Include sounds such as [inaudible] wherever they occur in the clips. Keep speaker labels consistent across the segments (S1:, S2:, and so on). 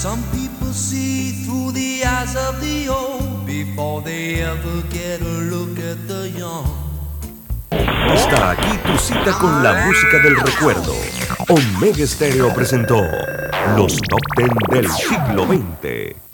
S1: Some people see through the eyes of the old before they ever get a look at the young.
S2: Está aquí tu cita con la música del recuerdo. Omega Stereo presentó los top ten del siglo XX.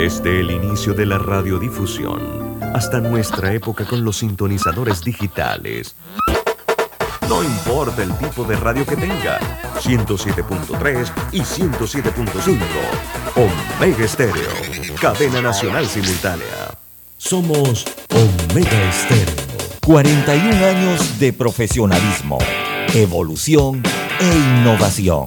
S2: Desde el inicio de la radiodifusión hasta nuestra época con los sintonizadores digitales. No importa el tipo de radio que tenga, 107.3 y 107.5. Omega Estéreo, cadena nacional simultánea.
S3: Somos Omega Estéreo. 41 años de profesionalismo, evolución e innovación.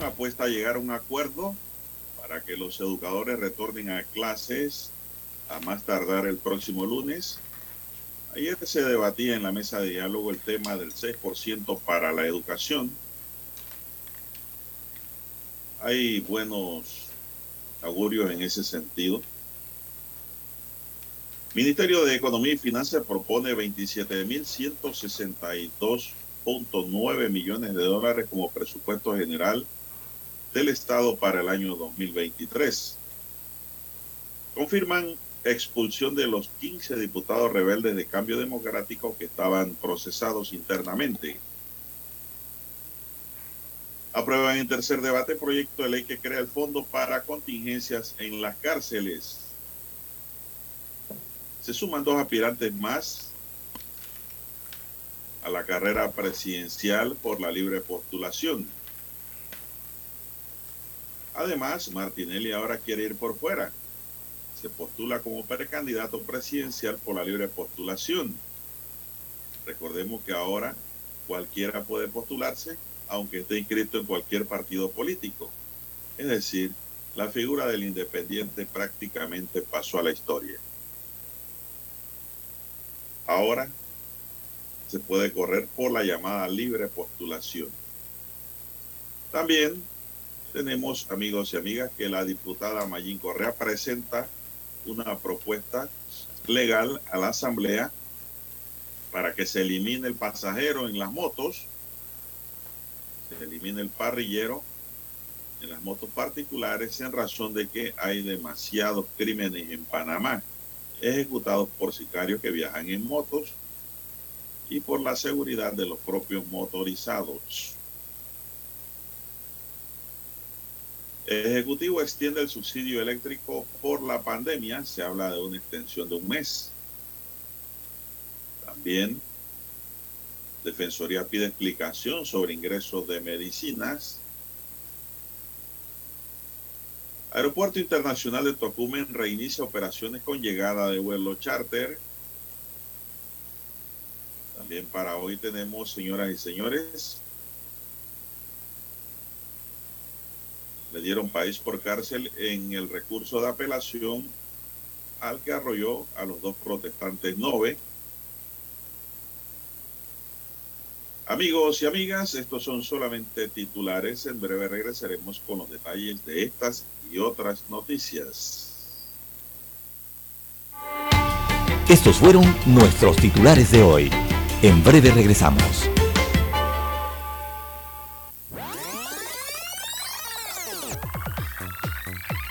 S4: Apuesta a llegar a un acuerdo para que los educadores retornen a clases a más tardar el próximo lunes. Ayer se debatía en la mesa de diálogo el tema del 6% para la educación. Hay buenos augurios en ese sentido. Ministerio de Economía y Finanzas propone 27.162.9 millones de dólares como presupuesto general del Estado para el año 2023. Confirman expulsión de los 15 diputados rebeldes de cambio democrático que estaban procesados internamente. Aprueban en tercer debate proyecto de ley que crea el fondo para contingencias en las cárceles. Se suman dos aspirantes más a la carrera presidencial por la libre postulación. Además, Martinelli ahora quiere ir por fuera. Se postula como precandidato presidencial por la libre postulación. Recordemos que ahora cualquiera puede postularse aunque esté inscrito en cualquier partido político. Es decir, la figura del independiente prácticamente pasó a la historia. Ahora se puede correr por la llamada libre postulación. También tenemos, amigos y amigas, que la diputada Mayín Correa presenta una propuesta legal a la Asamblea para que se elimine el pasajero en las motos se elimine el parrillero en las motos particulares en razón de que hay demasiados crímenes en Panamá ejecutados por sicarios que viajan en motos y por la seguridad de los propios motorizados. Ejecutivo extiende el subsidio eléctrico por la pandemia, se habla de una extensión de un mes. También Defensoría pide explicación sobre ingresos de medicinas. Aeropuerto Internacional de Tocumen reinicia operaciones con llegada de vuelo charter. También para hoy tenemos, señoras y señores, le dieron país por cárcel en el recurso de apelación al que arrolló a los dos protestantes Nove. Amigos y amigas, estos son solamente titulares. En breve regresaremos con los detalles de estas y otras noticias.
S3: Estos fueron nuestros titulares de hoy. En breve regresamos.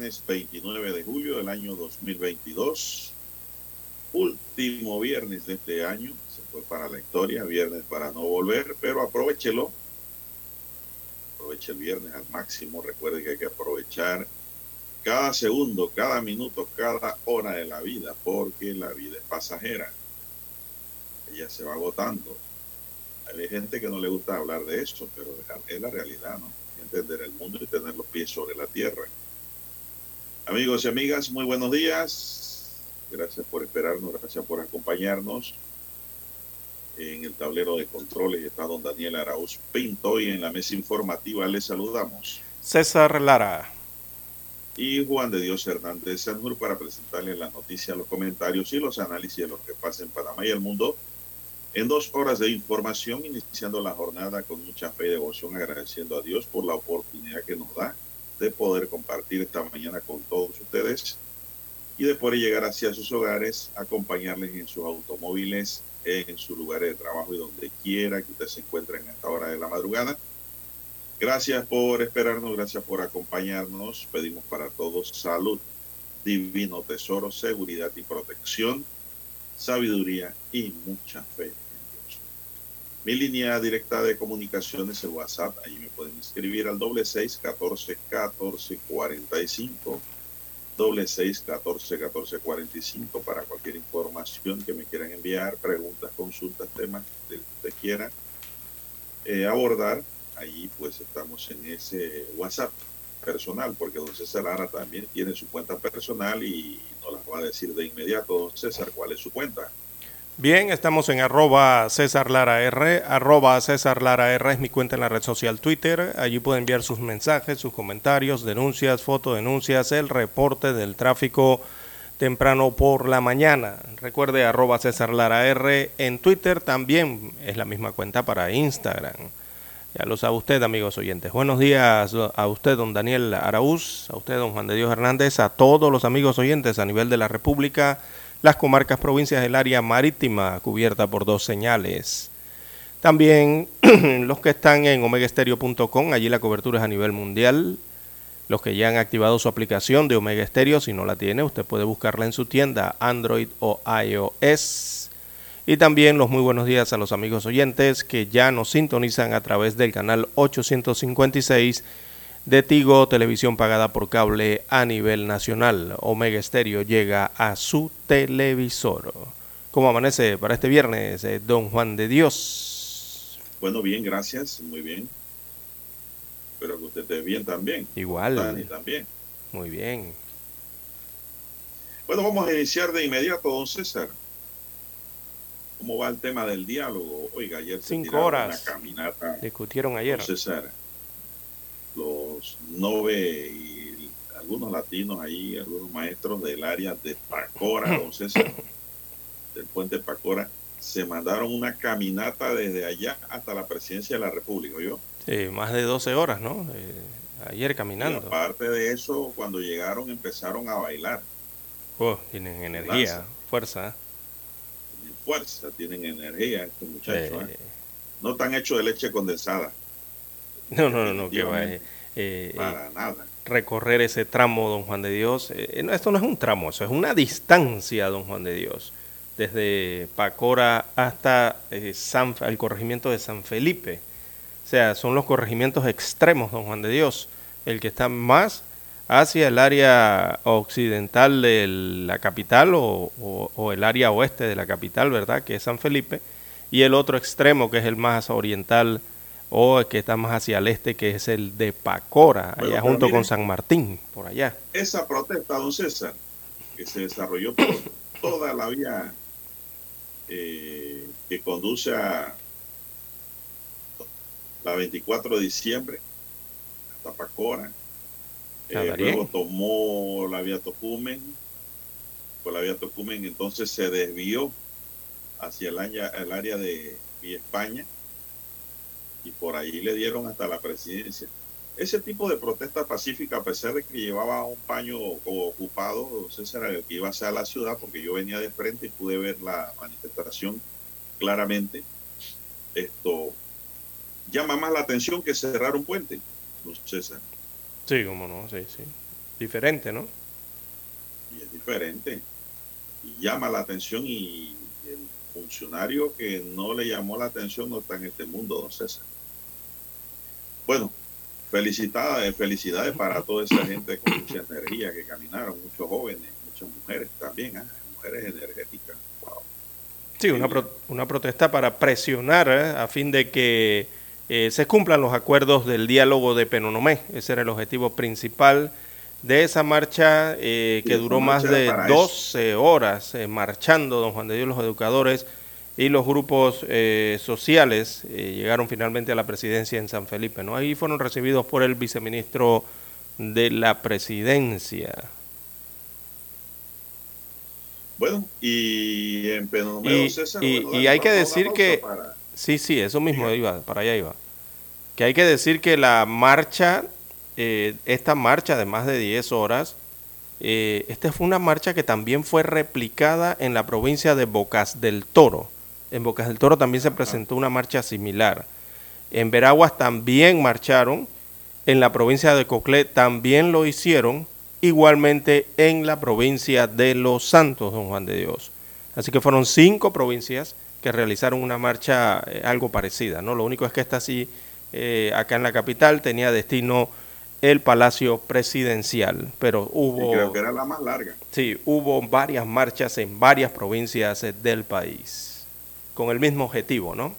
S4: Viernes 29 de julio del año 2022. Último viernes de este año. Se fue para la historia, viernes para no volver, pero aprovechelo. Aproveche el viernes al máximo. Recuerde que hay que aprovechar cada segundo, cada minuto, cada hora de la vida, porque la vida es pasajera. Ella se va agotando. Hay gente que no le gusta hablar de esto, pero es la realidad, ¿no? entender el mundo y tener los pies sobre la tierra. Amigos y amigas, muy buenos días. Gracias por esperarnos, gracias por acompañarnos. En el tablero de controles está don Daniel Arauz Pinto y en la mesa informativa les saludamos.
S5: César Lara.
S4: Y Juan de Dios Hernández Sanjur para presentarles las noticias, los comentarios y los análisis de lo que pasa en Panamá y el mundo en dos horas de información, iniciando la jornada con mucha fe y devoción, agradeciendo a Dios por la oportunidad que nos da de poder compartir esta mañana con todos ustedes y de poder llegar hacia sus hogares, acompañarles en sus automóviles, en sus lugares de trabajo y donde quiera que usted se encuentre en esta hora de la madrugada. Gracias por esperarnos, gracias por acompañarnos. Pedimos para todos salud, divino tesoro, seguridad y protección sabiduría y mucha fe. Mi línea directa de comunicación es el WhatsApp. Ahí me pueden escribir al doble seis catorce catorce cuarenta y cinco. Doble seis catorce catorce cuarenta y cinco para cualquier información que me quieran enviar, preguntas, consultas, temas que usted quiera eh, abordar. Ahí pues estamos en ese WhatsApp personal, porque don César Lara también tiene su cuenta personal y nos las va a decir de inmediato, don César, cuál es su cuenta.
S5: Bien, estamos en arroba César Lara R, arroba César Lara R es mi cuenta en la red social Twitter, allí puede enviar sus mensajes, sus comentarios, denuncias, fotodenuncias, el reporte del tráfico temprano por la mañana. Recuerde arroba César Lara R en Twitter también es la misma cuenta para Instagram. Ya lo sabe usted, amigos oyentes. Buenos días a usted, don Daniel Araúz, a usted, don Juan de Dios Hernández, a todos los amigos oyentes a nivel de la República, las comarcas, provincias del área marítima cubierta por dos señales. También [clears throat] los que están en omegaestereo.com, allí la cobertura es a nivel mundial. Los que ya han activado su aplicación de Omega Stereo, si no la tiene, usted puede buscarla en su tienda Android o iOS. Y también los muy buenos días a los amigos oyentes que ya nos sintonizan a través del canal 856 de Tigo, televisión pagada por cable a nivel nacional. Omega Stereo llega a su televisor. ¿Cómo amanece para este viernes, eh, don Juan de Dios?
S4: Bueno, bien, gracias, muy bien. Espero que usted esté bien también.
S5: Igual.
S4: Dani también.
S5: Muy bien.
S4: Bueno, vamos a iniciar de inmediato, don César. ¿Cómo va el tema del diálogo? Oiga, ayer
S5: Cinco
S4: se tiraron
S5: horas.
S4: una caminata.
S5: Discutieron ayer.
S4: don César, los Nobel y algunos latinos ahí, algunos maestros del área de Pacora, don [coughs] César, del puente Pacora, se mandaron una caminata desde allá hasta la presidencia de la República, ¿yo?
S5: Sí, más de 12 horas, ¿no? Eh, ayer
S4: Y
S5: caminando.
S4: aparte de eso, cuando llegaron empezaron a bailar.
S5: Oh, tienen energía,
S4: Lanza.
S5: fuerza.
S4: Tienen fuerza, tienen energía estos muchachos.
S5: Eh,
S4: ¿eh? No están hechos de leche condensada, [laughs]
S5: no, no, no, no, que va. eh, eh,
S4: nada.
S5: recorrer ese tramo, don Juan de Dios. Eh, no, esto no es un tramo, eso es una distancia, don Juan de Dios. Desde Pacora hasta San, el corregimiento de San Felipe. O sea, son los corregimientos extremos, don Juan de Dios. El que está más hacia el área occidental de la capital o, o- o el área oeste de la capital, ¿verdad? Que es San Felipe. Y el otro extremo, que es el más oriental o el que está más hacia el este, que es el de Pacora,
S4: Bueno,
S5: allá junto con San Martín, por allá.
S4: Esa protesta, don César, que se desarrolló por [coughs] toda la vía eh, que conduce a la 24 de diciembre hasta Pacora. Eh, luego tomó la vía Tocumen. Por la vía Tocumen entonces se desvió hacia el área, el área de Villa España y por ahí le dieron hasta la presidencia. Ese tipo de protesta pacífica, a pesar de que llevaba un paño ocupado, César, el que iba hacia la ciudad, porque yo venía de frente y pude ver la manifestación claramente, esto llama más la atención que cerrar un puente, don César,
S5: Sí, cómo no, sí, sí. Diferente, ¿no?
S4: y es diferente. Y llama la atención y el funcionario que no le llamó la atención no está en este mundo, don César. Bueno, felicidades, felicidades para toda esa gente con mucha energía que caminaron, muchos jóvenes, muchas mujeres también, ah, mujeres energéticas. Wow.
S5: Sí, una, pro- una protesta para presionar ¿eh? a fin de que eh, se cumplan los acuerdos del diálogo de Penonomé. Ese era el objetivo principal de esa marcha eh, que duró más de
S4: para eso.
S5: 12 horas eh, marchando, don Juan de Dios, los educadores y los grupos eh, sociales eh, llegaron finalmente a la presidencia en San Felipe. ¿no? Ahí fueron recibidos por el viceministro de la presidencia.
S4: Bueno, y en don César,
S5: y-
S4: bueno,
S5: y hay que decir que-
S4: para-
S5: Sí, sí, eso mismo iba, para allá iba. Que hay que decir que la marcha, eh, esta marcha de más de 10 horas, esta fue una marcha que también fue replicada en la provincia de Bocas del Toro. En Bocas del Toro también se presentó una marcha similar. En Veraguas también marcharon, en la provincia de Coclé también lo hicieron, igualmente en la provincia de Los Santos, don Juan de Dios. Así que fueron cinco provincias que realizaron una marcha eh, algo parecida, ¿no? Lo único es que esta sí, eh, acá en la capital, tenía destino el Palacio Presidencial, pero
S4: y
S5: hubo,
S4: creo que era la más larga.
S5: sí, hubo varias marchas en varias provincias eh, del país, con el mismo objetivo, ¿no?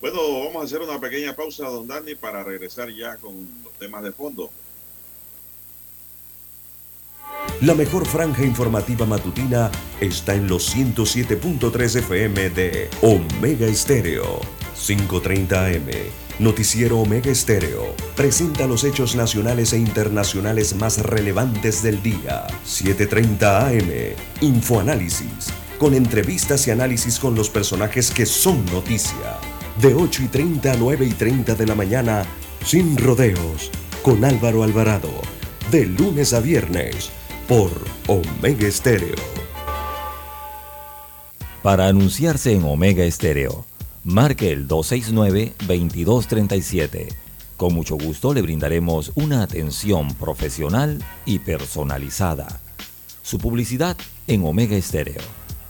S4: Bueno, vamos a hacer una pequeña pausa, don Dani, para regresar ya con los temas de fondo.
S2: La mejor franja informativa matutina está en los 107.3 FM de Omega Estéreo. 5.30 AM. Noticiero Omega Estéreo. Presenta los hechos nacionales e internacionales más relevantes del día. 7.30 AM. Infoanálisis. Con entrevistas y análisis con los personajes que son noticia. De 8 y 30 a 9 y 30 de la mañana. Sin rodeos. Con Álvaro Alvarado. De lunes a viernes por Omega Estéreo.
S3: Para anunciarse en Omega Estéreo, marque el 269-2237. Con mucho gusto le brindaremos una atención profesional y personalizada. Su publicidad en Omega Estéreo.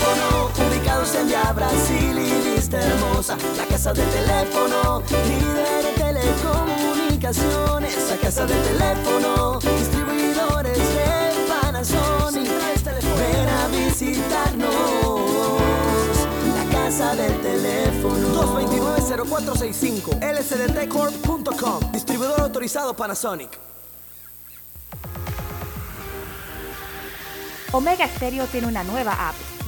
S6: La casa del teléfono, ubicados en Via Brasil y Vista Hermosa. La casa del teléfono, líder en telecom aplicaciones, la casa del teléfono, distribuidores de Panasonic. Ven a visitarnos, la casa del teléfono.
S7: 229-0465, lsdtcorp.com, distribuidor autorizado Panasonic.
S8: Omega Stereo tiene una nueva app.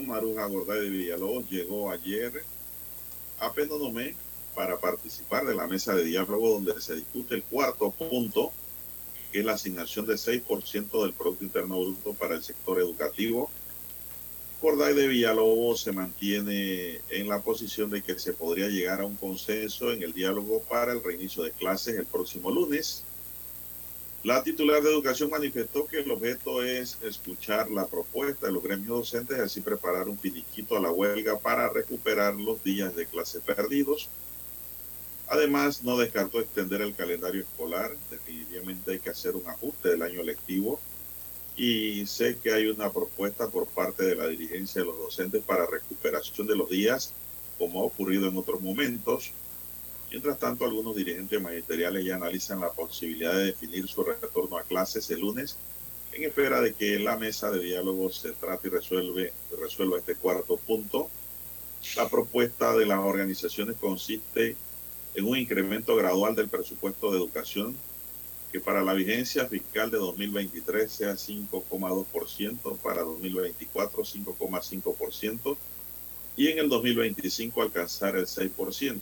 S4: Maruja Gorday de Villalobos, llegó ayer a Penonomé para participar de la mesa de diálogo donde se discute el cuarto punto, que es la asignación de 6% del Producto Interno Bruto para el sector educativo. Gorday de Villalobos se mantiene en la posición de que se podría llegar a un consenso en el diálogo para el reinicio de clases el próximo lunes. La titular de Educación manifestó que el objeto es escuchar la propuesta de los gremios docentes y así preparar un finiquito a la huelga para recuperar los días de clase perdidos. Además, no descartó extender el calendario escolar. Definitivamente hay que hacer un ajuste del año lectivo y sé que hay una propuesta por parte de la dirigencia de los docentes para recuperación de los días, como ha ocurrido en otros momentos. Mientras tanto, algunos dirigentes magisteriales ya analizan la posibilidad de definir su retorno a clases el lunes en espera de que la mesa de diálogo se trate y resuelve, resuelva este cuarto punto. La propuesta de las organizaciones consiste en un incremento gradual del presupuesto de educación que para la vigencia fiscal de 2023 sea 5,2%, para 2024 5,5% y en el 2025 alcanzar el 6%.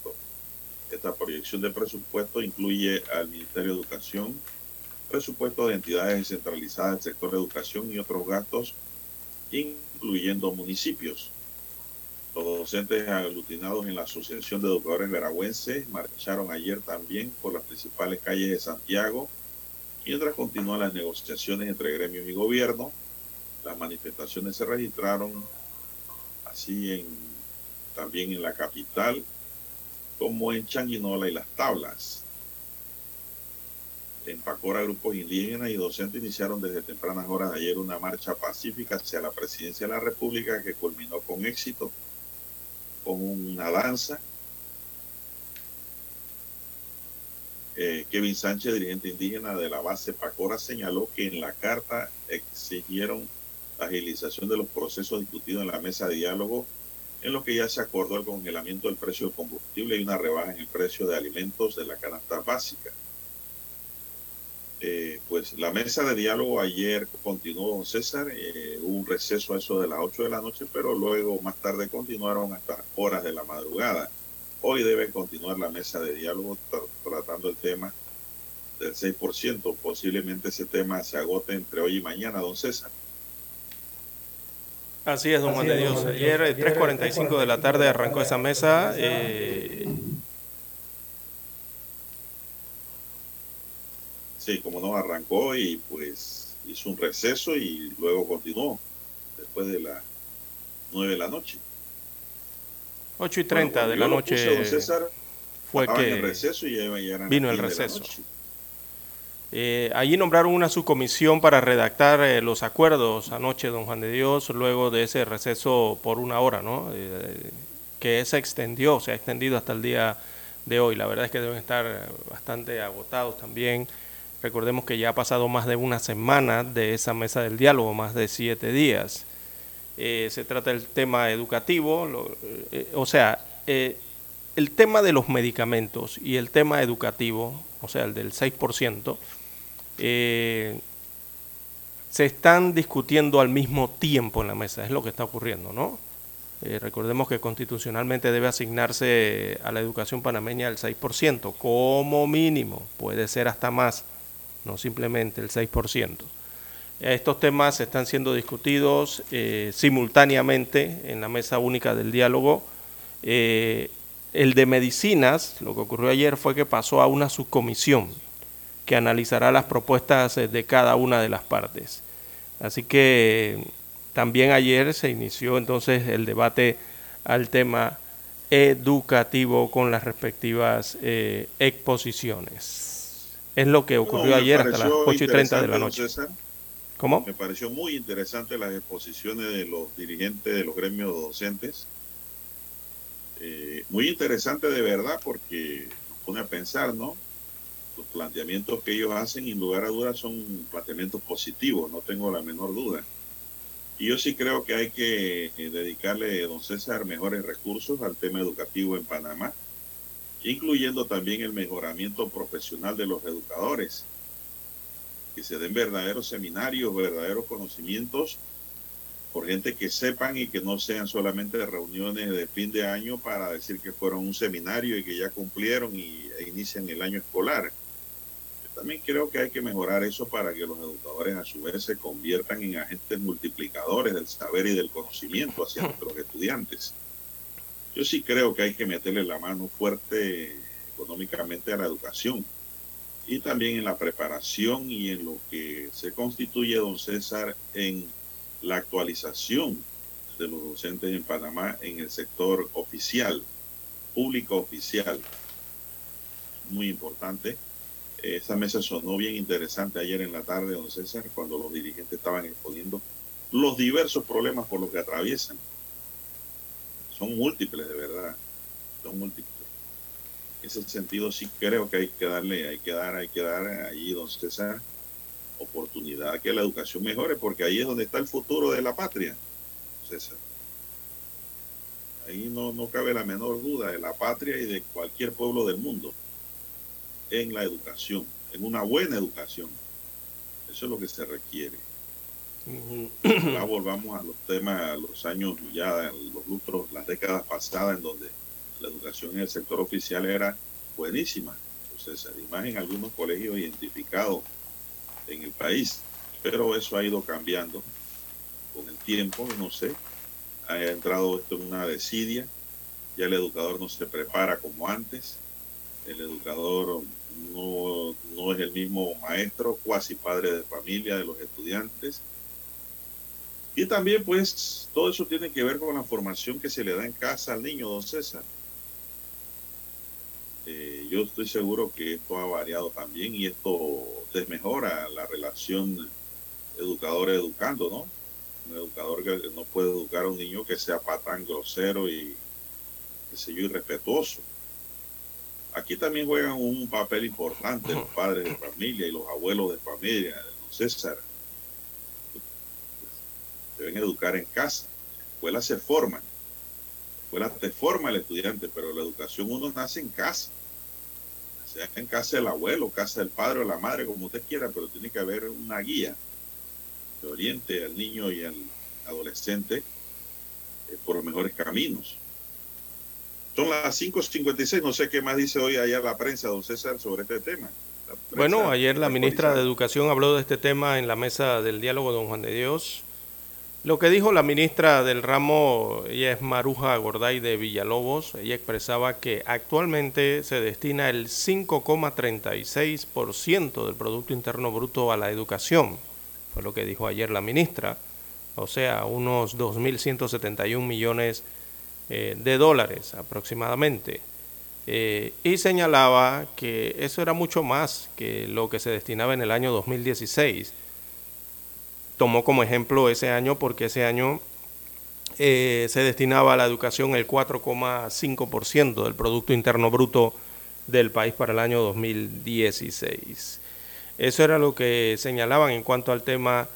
S4: Esta proyección de presupuesto incluye al Ministerio de Educación, presupuesto de entidades descentralizadas del sector de educación y otros gastos, incluyendo municipios. Los docentes aglutinados en la Asociación de Educadores Veragüenses marcharon ayer también por las principales calles de Santiago, mientras continúan las negociaciones entre gremios y gobierno. Las manifestaciones se registraron así en, también en la capital, como en Changuinola y Las Tablas. En Pacora, grupos indígenas y docentes iniciaron desde tempranas horas de ayer una marcha pacífica hacia la presidencia de la República que culminó con éxito, con una danza. Eh, Kevin Sánchez, dirigente indígena de la base Pacora, señaló que en la carta exigieron la agilización de los procesos discutidos en la mesa de diálogo en lo que ya se acordó el congelamiento del precio del combustible y una rebaja en el precio de alimentos de la canasta básica. Eh, pues la mesa de diálogo ayer continuó, don César, eh, hubo un receso a eso de las 8 de la noche, pero luego más tarde continuaron hasta horas de la madrugada. Hoy debe continuar la mesa de diálogo tra tratando el tema del 6%. Posiblemente ese tema se agote entre hoy y mañana, don César.
S5: Así es, don Juan de Dios. Ayer, eh, 3.45 de la tarde, arrancó esa mesa. Eh,
S4: Sí, como no, arrancó y pues hizo un receso y luego continuó después de las 9 de la noche.
S5: 8 y 30
S4: Bueno,
S5: de la noche
S4: puse, don César,
S5: fue que
S4: el receso y
S5: vino el
S4: 10 de la
S5: receso. Eh, allí nombraron una subcomisión para redactar eh, los acuerdos anoche, don Juan de Dios, luego de ese receso por una hora, ¿no? Eh, que se extendió, se ha extendido hasta el día de hoy. La verdad es que deben estar bastante agotados también. Recordemos que ya ha pasado más de una semana de esa mesa del diálogo, más de siete días. Se trata del tema educativo, o sea, el tema de los medicamentos y el tema educativo, o sea, el del 6%, eh, se están discutiendo al mismo tiempo en la mesa, es lo que está ocurriendo, ¿no? Eh, recordemos que constitucionalmente debe asignarse a la educación panameña el 6%, como mínimo, puede ser hasta más, no simplemente el 6%. Estos temas están siendo discutidos eh, simultáneamente en la mesa única del diálogo. El de medicinas, lo que ocurrió ayer fue que pasó a una subcomisión que analizará las propuestas de cada una de las partes. Así que también ayer se inició entonces el debate al tema educativo con las respectivas eh, exposiciones. Es lo que ocurrió ayer hasta las 8 y 30 de la noche. ¿Cómo?
S4: Me pareció muy interesante las exposiciones de los dirigentes de los gremios docentes. Eh, muy interesante de verdad porque nos pone a pensar, ¿no? Los planteamientos que ellos hacen, en lugar a dudas, son planteamientos positivos, no tengo la menor duda. Y yo sí creo que hay que eh, dedicarle, don César, mejores recursos al tema educativo en Panamá, incluyendo también el mejoramiento profesional de los educadores que se den verdaderos seminarios, verdaderos conocimientos por gente que sepan y que no sean solamente reuniones de fin de año para decir que fueron un seminario y que ya cumplieron y e inician el año escolar. También creo que hay que mejorar eso para que los educadores a su vez se conviertan en agentes multiplicadores del saber y del conocimiento hacia nuestros estudiantes. Yo sí creo que hay que meterle la mano fuerte económicamente a la educación y también en la preparación y en lo que se constituye, don César, en la actualización de los docentes en Panamá en el sector oficial, público oficial. Muy importante. Esa mesa sonó bien interesante ayer en la tarde, don César, cuando los dirigentes estaban exponiendo los diversos problemas por los que atraviesan. Son múltiples, de verdad. Son múltiples ese sentido sí creo que hay que darle, hay que dar, hay que dar ahí, don César, oportunidad que la educación mejore, porque ahí es donde está el futuro de la patria, César. Ahí no, no cabe la menor duda de la patria y de cualquier pueblo del mundo en la educación, en una buena educación. Eso es lo que se requiere. Ahora volvamos a los temas, a los años ya, los lustros, las décadas pasadas en donde la educación en el sector oficial era buenísima. Entonces, además en algunos colegios identificados en el país, pero eso ha ido cambiando con el tiempo, no sé, ha entrado esto en una desidia, ya el educador no se prepara como antes, el educador no, no es el mismo maestro, cuasi padre de familia de los estudiantes. Y también pues todo eso tiene que ver con la formación que se le da en casa al niño, don César. Eh, yo estoy seguro que esto ha variado también y esto desmejora la relación educador-educando, ¿no? Un educador que no puede educar a un niño que sea patán grosero y, qué sé yo, irrespetuoso. Aquí también juegan un papel importante los padres de familia y los abuelos de familia, don César. Deben educar en casa. La escuela se forma. La escuela te forma el estudiante, pero la educación uno nace en casa sea en casa del abuelo, casa del padre o la madre, como usted quiera, pero tiene que haber una guía que oriente al niño y al adolescente eh, por los mejores caminos. Son las 5.56, no sé qué más dice hoy allá la prensa, don César, sobre este tema.
S5: Bueno, ayer la ministra de Educación habló de este tema en la mesa del diálogo, don Juan de Dios. Lo que dijo la ministra del ramo, ella es Maruja Gorday de Villalobos, ella expresaba que actualmente se destina el 5,36% del Producto Interno Bruto a la educación, fue lo que dijo ayer la ministra, o sea, unos 2.171 millones eh, de dólares aproximadamente. Eh, y señalaba que eso era mucho más que lo que se destinaba en el año 2016 tomó como ejemplo ese año porque ese año eh, se destinaba a la educación el 4,5% del Producto Interno Bruto del país para el año 2016. Eso era lo que señalaban en cuanto al tema...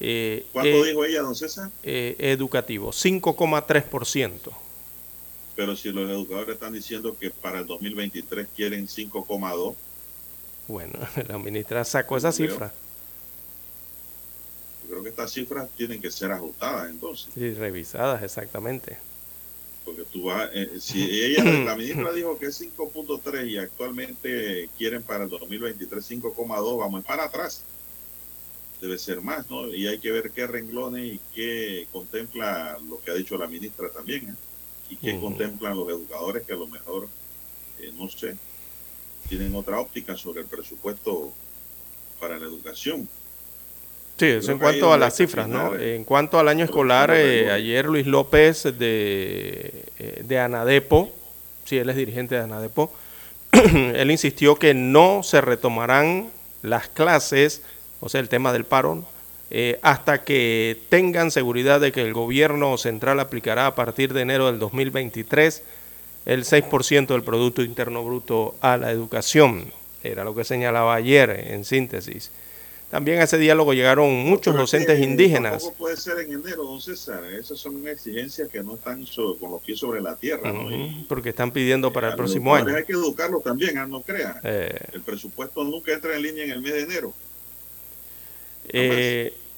S4: Eh, ¿Cuánto dijo ella, don César?
S5: Educativo, 5,3%.
S4: Pero si los educadores están diciendo que para el 2023 quieren 5,2%.
S5: Bueno, [laughs] la ministra sacó esa cifra
S4: creo que estas cifras tienen que ser ajustadas entonces.
S5: Y revisadas, exactamente.
S4: Porque tú vas, eh, si ella, [clears throat] la ministra dijo que es 5.3 y actualmente quieren para el 2023 5.2, vamos para atrás. Debe ser más, ¿no? Y hay que ver qué renglones y qué contempla lo que ha dicho la ministra también, ¿eh? Y qué contemplan los educadores que a lo mejor, eh, no sé, tienen otra óptica sobre el presupuesto para la educación.
S5: Sí, eso
S4: Creo
S5: en cuanto a las cifras, ¿no?
S4: afinar,
S5: En cuanto al año escolar, eh, ayer Luis López de, eh, de Anadepo, sí, él es dirigente de Anadepo, [clears throat] él insistió que no se retomarán las clases, o sea, el tema del paro, eh, hasta que tengan seguridad de que el gobierno central aplicará a partir de enero del 2023 el 6% del Producto Interno Bruto a la educación. Era lo que señalaba ayer en síntesis. También a ese diálogo llegaron muchos
S4: Pero
S5: docentes
S4: que
S5: indígenas.
S4: Tampoco puede ser en enero, don César. Esas son exigencias que no están con los pies sobre la tierra.
S5: porque están pidiendo para
S4: a
S5: el próximo año.
S4: Hay que educarlos también, ah, no crean.
S5: Eh,
S4: El presupuesto nunca entra en línea en el mes de enero.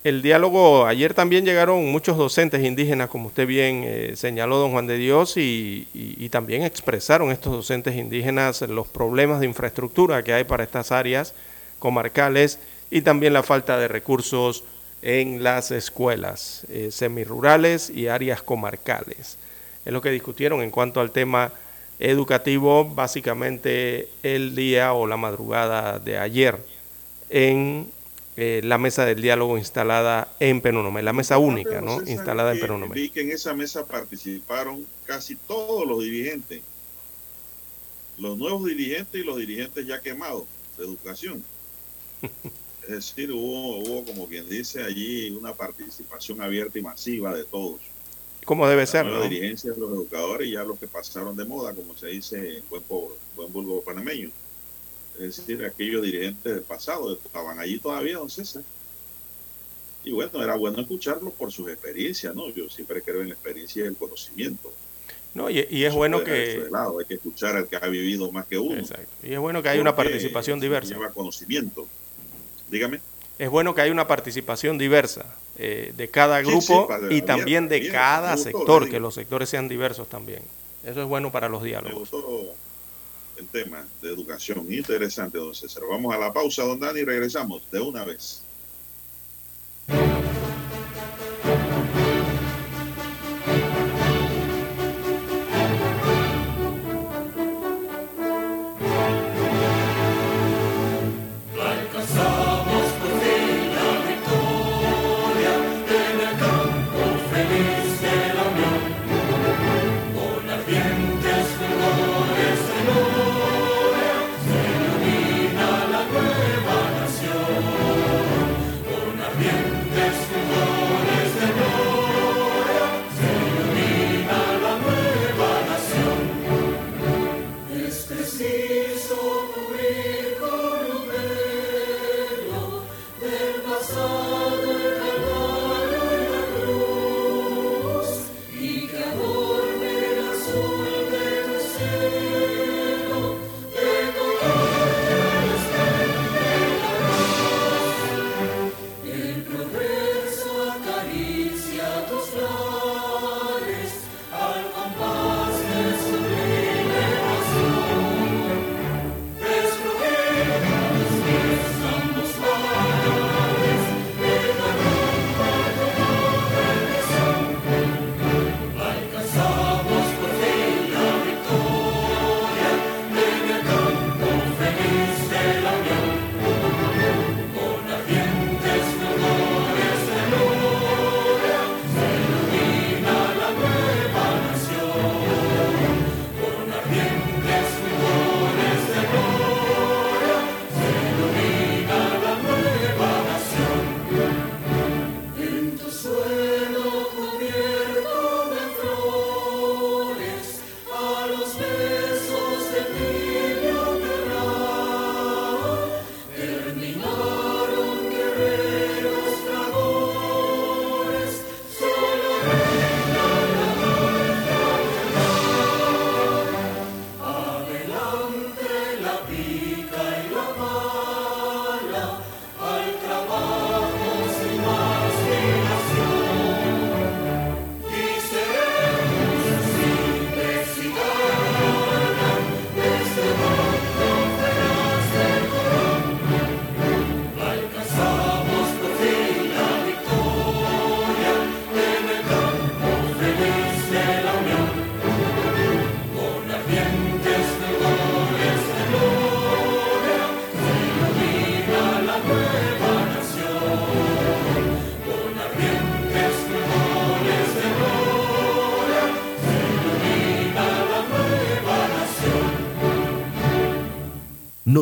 S5: El diálogo, ayer también llegaron muchos docentes indígenas, como usted bien eh, señaló, don Juan de Dios, y también expresaron estos docentes indígenas los problemas de infraestructura que hay para estas áreas comarcales y también la falta de recursos en las escuelas eh, semirurales y áreas comarcales. Es lo que discutieron en cuanto al tema educativo, básicamente el día o la madrugada de ayer en eh, la mesa del diálogo instalada en Peronomé, la mesa única, ¿no?
S4: César,
S5: Instalada en Peronomé.
S4: Vi que en esa mesa participaron casi todos los dirigentes. Los nuevos dirigentes y los dirigentes ya quemados de educación. [laughs] Es decir, hubo, hubo, como quien dice allí, una participación abierta y masiva de todos.
S5: Como debe
S4: La
S5: ser, ¿no?
S4: dirigencia de los educadores y ya los que pasaron de moda, como se dice en buen, po- buen vulgo panameño. Es decir, aquellos dirigentes del pasado estaban allí todavía, don César. Y bueno, era bueno escucharlos por sus experiencias, ¿no? Yo siempre creo en la experiencia y el conocimiento.
S5: No, y, y es bueno que...
S4: de lado, Hay que escuchar al que ha vivido más que uno.
S5: Exacto. Y es bueno que haya una participación diversa.
S4: Lleva conocimiento. Dígame.
S5: Es bueno que haya una participación diversa eh, de cada
S4: Sí, sí,
S5: grupo y también de cada
S4: me
S5: sector, que los sectores sean diversos también. Eso es bueno para los
S4: Me
S5: diálogos.
S4: gustó tema de educación. Interesante, don César. Vamos a la pausa, don Dani, y regresamos de una vez.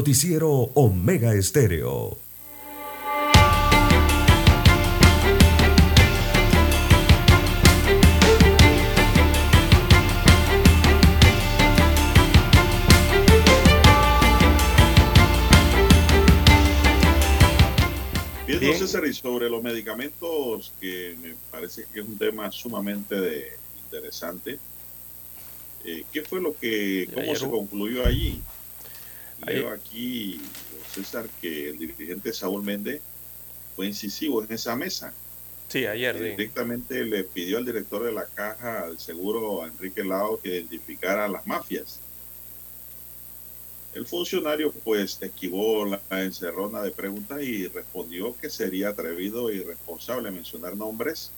S2: Noticiero Omega Estéreo.
S4: Bien, César, y sobre los medicamentos, que me parece que es un tema sumamente de- interesante. eh, ¿Qué fue lo que, cómo
S5: ayer
S4: se concluyó allí? Leo
S5: Ayer-
S4: aquí, César, que el dirigente Saúl Méndez fue incisivo en esa mesa.
S5: Sí, ayer,
S4: Eh,
S5: sí.
S4: Directamente le pidió al director de la caja del seguro, a Enrique Lao, que identificara a las mafias. El funcionario pues esquivó la encerrona de preguntas y respondió que sería atrevido e irresponsable mencionar nombres.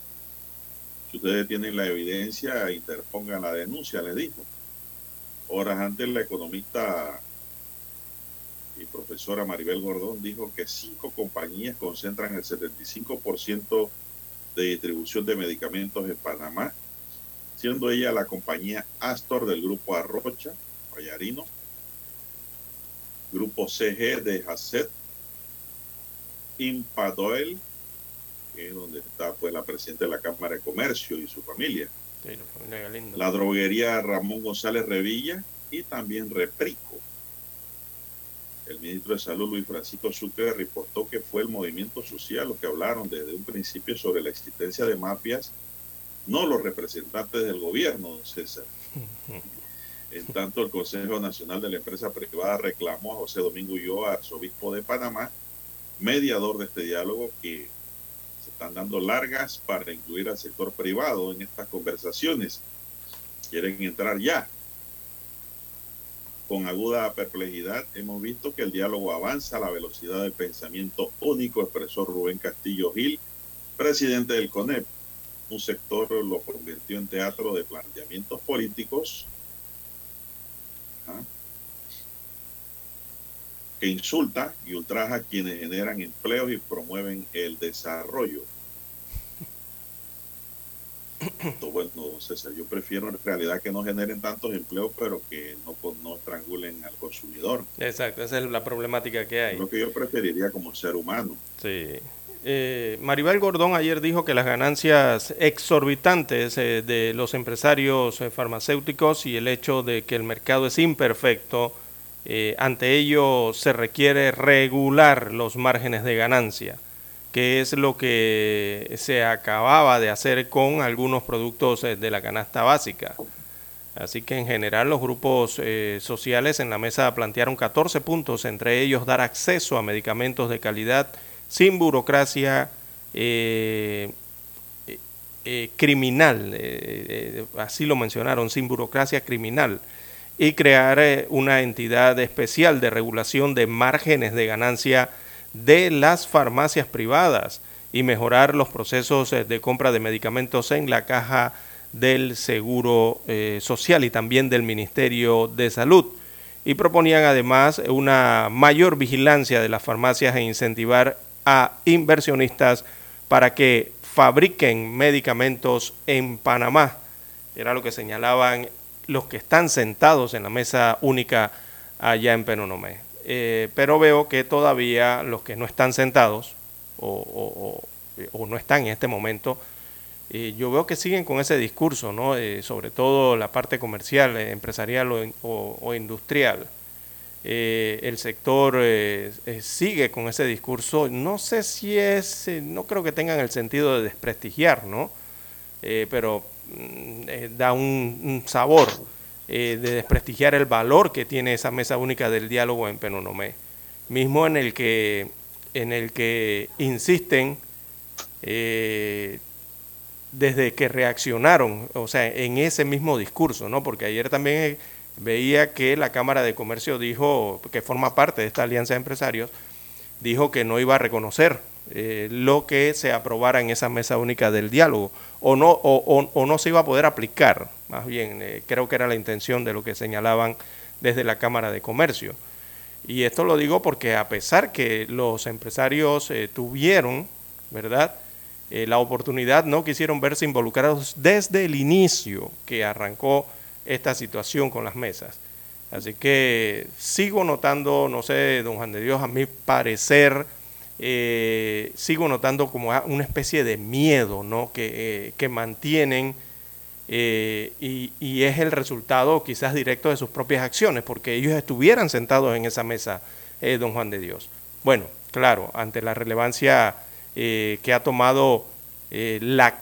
S4: Si ustedes tienen la evidencia, interpongan la denuncia, le dijo. Horas antes la economista y profesora Maribel Gordón dijo que cinco compañías concentran el 75% de distribución de medicamentos en Panamá, siendo ella la compañía Astor del grupo Arrocha, Vallarino, grupo CG de Hasset, Impadoel, que es donde está pues la presidenta de la Cámara de Comercio y su familia,
S5: Sí, la familia
S4: la droguería Ramón González Revilla y también Reprico. El ministro de Salud, Luis Francisco Sucre, reportó que fue el movimiento social los que hablaron desde un principio sobre la existencia de mafias, no los representantes del gobierno, don César. [laughs] En tanto, el Consejo Nacional de la Empresa Privada reclamó a José Domingo Ulloa, arzobispo de Panamá, mediador de este diálogo, que se están dando largas para incluir al sector privado en estas conversaciones. Quieren entrar ya. Con aguda perplejidad hemos visto que el diálogo avanza a la velocidad del pensamiento único, expresó Rubén Castillo Gil, presidente del CONEP. Un sector lo convirtió en teatro de planteamientos políticos ¿ah? que insulta y ultraja a quienes generan empleos y promueven el desarrollo. Bueno, César, yo prefiero en realidad que no generen tantos empleos, pero que no, no estrangulen al consumidor.
S5: Exacto, esa es la problemática que hay.
S4: Lo que yo preferiría como ser humano.
S5: Sí. Eh, Maribel Gordón ayer dijo que las ganancias exorbitantes eh, de los empresarios eh, farmacéuticos y el hecho de que el mercado es imperfecto, eh, ante ello se requiere regular los márgenes de ganancia, que es lo que se acababa de hacer con algunos productos eh, de la canasta básica. Así que en general los grupos eh, sociales en la mesa plantearon 14 puntos, entre ellos dar acceso a medicamentos de calidad sin burocracia eh, criminal, así lo mencionaron, sin burocracia criminal, y crear una entidad especial de regulación de márgenes de ganancia de las farmacias privadas y mejorar los procesos eh, de compra de medicamentos en la caja del Seguro eh, Social y también del Ministerio de Salud. Y proponían además una mayor vigilancia de las farmacias e incentivar a inversionistas para que fabriquen medicamentos en Panamá. Era lo que señalaban los que están sentados en la mesa única allá en Penonomé. Eh, pero veo que todavía los que no están sentados o, no están en este momento, eh, yo veo que siguen con ese discurso, ¿no? Eh, sobre todo la parte comercial, empresarial o, industrial. El sector sigue con ese discurso. No sé si es, no creo que tengan el sentido de desprestigiar, ¿no? Pero mm, da un sabor eh, de desprestigiar el valor que tiene esa mesa única del diálogo en Penonomé, mismo en el que, en el que insisten eh, desde que reaccionaron, o sea, en ese mismo discurso, ¿no? Porque ayer también eh, veía que la Cámara de Comercio dijo, que forma parte de esta alianza de empresarios, dijo que no iba a reconocer lo que se aprobara en esa mesa única del diálogo, o no, o, o- o no se iba a poder aplicar, más bien, eh, creo que era la intención de lo que señalaban desde la Cámara de Comercio. Y esto lo digo porque a pesar que los empresarios eh, tuvieron, ¿verdad? Eh, la oportunidad, no quisieron verse involucrados desde el inicio que arrancó esta situación con las mesas. Así que sigo notando, no sé, don Juan de Dios, a mi parecer, sigo notando como una especie de miedo ¿no? que, que mantienen eh, y, y, es el resultado quizás directo de sus propias acciones, porque ellos estuvieran sentados en esa mesa, don Juan de Dios. Bueno, claro, ante la relevancia que ha tomado la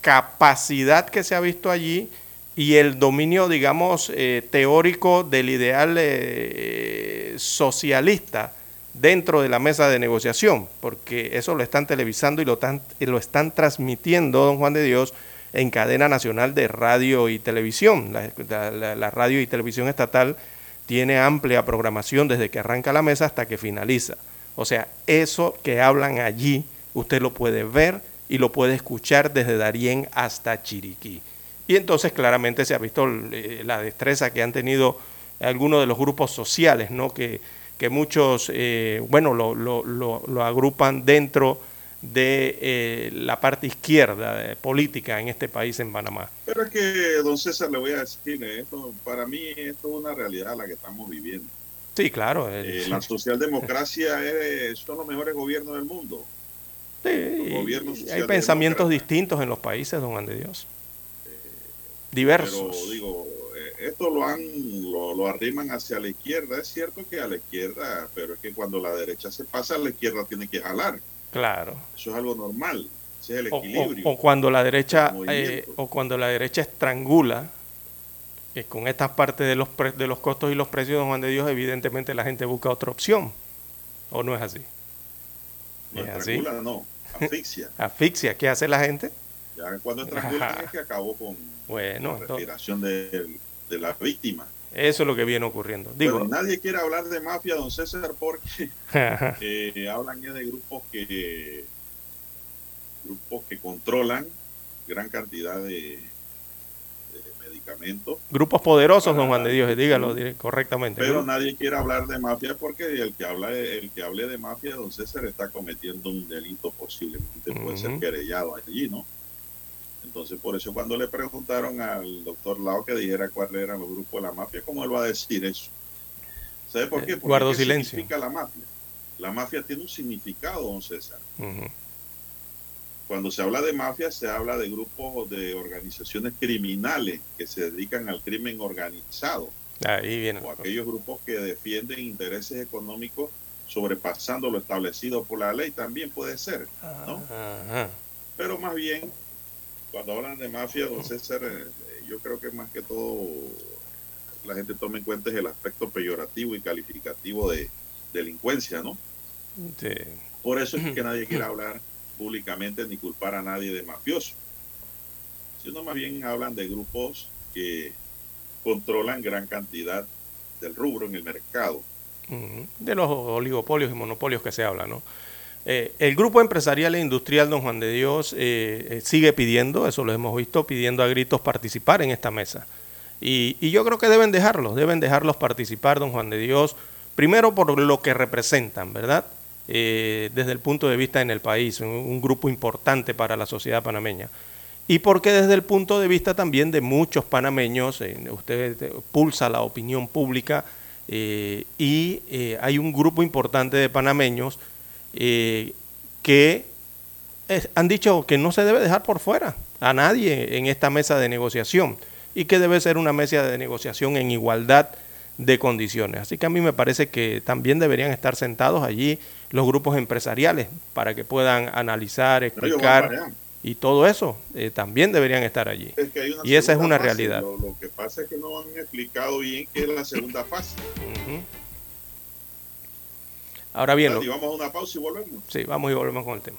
S5: capacidad que se ha visto allí, y el dominio, digamos, eh, teórico del ideal eh, socialista dentro de la mesa de negociación, porque eso lo están televisando y lo, lo están transmitiendo, don Juan de Dios, en cadena nacional de radio y televisión. La, radio y televisión estatal tiene amplia programación desde que arranca la mesa hasta que finaliza. O sea, eso que hablan allí, usted lo puede ver y lo puede escuchar desde Darién hasta Chiriquí. Y entonces claramente se ha visto eh, la destreza que han tenido algunos de los grupos sociales, ¿no? que, que muchos, eh, bueno, lo, lo, lo, agrupan dentro de eh, la parte izquierda política en este país, en Panamá.
S4: Pero es que, don César, le voy a decir, esto, para mí esto es una realidad la que estamos viviendo.
S5: Sí, claro.
S4: la [laughs] socialdemocracia es, son los mejores gobiernos del mundo.
S5: Sí, hay pensamientos distintos en los países, don Juan de Dios diversos.
S4: Pero digo, eh, esto lo han lo, arriman hacia la izquierda. Es cierto que a la izquierda, pero es que cuando la derecha se pasa, a la izquierda tiene que jalar.
S5: Claro.
S4: Eso es algo normal. Ese es el equilibrio.
S5: O, cuando la derecha eh, o cuando la derecha estrangula que con estas partes de los de los costos y los precios de Juan de Dios, evidentemente la gente busca otra opción. ¿O no es así?
S4: No, ¿Es estrangula, así? no, asfixia. [laughs]
S5: asfixia, ¿qué hace la gente?
S4: Ya cuando estrangula [laughs] es que acabó con
S5: bueno,
S4: la respiración de, la víctima.
S5: Eso es lo que viene ocurriendo. Digo,
S4: nadie quiere hablar de mafia, don César, porque [laughs] eh, hablan ya de grupos que grupos que controlan gran cantidad de, medicamentos.
S5: Grupos poderosos, don Juan de Dios, dígalo correctamente.
S4: Pero nadie quiere hablar de mafia porque el que habla el que hable de mafia, don César, está cometiendo un delito posiblemente puede ser querellado allí, ¿no? Entonces, por eso cuando le preguntaron al doctor Lao que dijera cuáles eran los grupos de la mafia, ¿cómo él va a decir eso? ¿Sabe por qué?
S5: Porque Guardo ¿qué silencio.
S4: significa la mafia? La mafia tiene un significado, don César. Cuando se habla de mafia, se habla de grupos de organizaciones criminales que se dedican al crimen organizado.
S5: Ahí viene.
S4: O aquellos grupos que defienden intereses económicos sobrepasando lo establecido por la ley, también puede ser. ¿no? Pero más bien cuando hablan de mafia, don César, eh, yo creo que más que todo la gente toma en cuenta el aspecto peyorativo y calificativo de delincuencia, ¿no? Por eso es que [clears throat] nadie quiere hablar públicamente ni culpar a nadie de mafioso, sino más bien hablan de grupos que controlan gran cantidad del rubro en el mercado.
S5: De los oligopolios y monopolios que se habla, ¿no? Eh, el grupo empresarial e industrial Don Juan de Dios eh, eh, sigue pidiendo, eso lo hemos visto, pidiendo a gritos participar en esta mesa. Y, yo creo que deben dejarlos, deben dejarlos participar, Don Juan de Dios, primero por lo que representan, ¿verdad? desde el punto de vista en el país, un, grupo importante para la sociedad panameña. Y porque desde el punto de vista también de muchos panameños, usted pulsa la opinión pública y hay un grupo importante de panameños eh, que han dicho que no se debe dejar por fuera a nadie en esta mesa de negociación y que debe ser una mesa de negociación en igualdad de condiciones. Así que a mí me parece que también deberían estar sentados allí los grupos empresariales para que puedan analizar, explicar y todo eso eh, también deberían estar allí. y esa es una realidad.
S4: Lo, que pasa es que no han explicado bien qué es la segunda fase.
S5: Ahora bien.
S4: Y vamos a una pausa y volvemos.
S5: Sí, vamos y volvemos con el tema.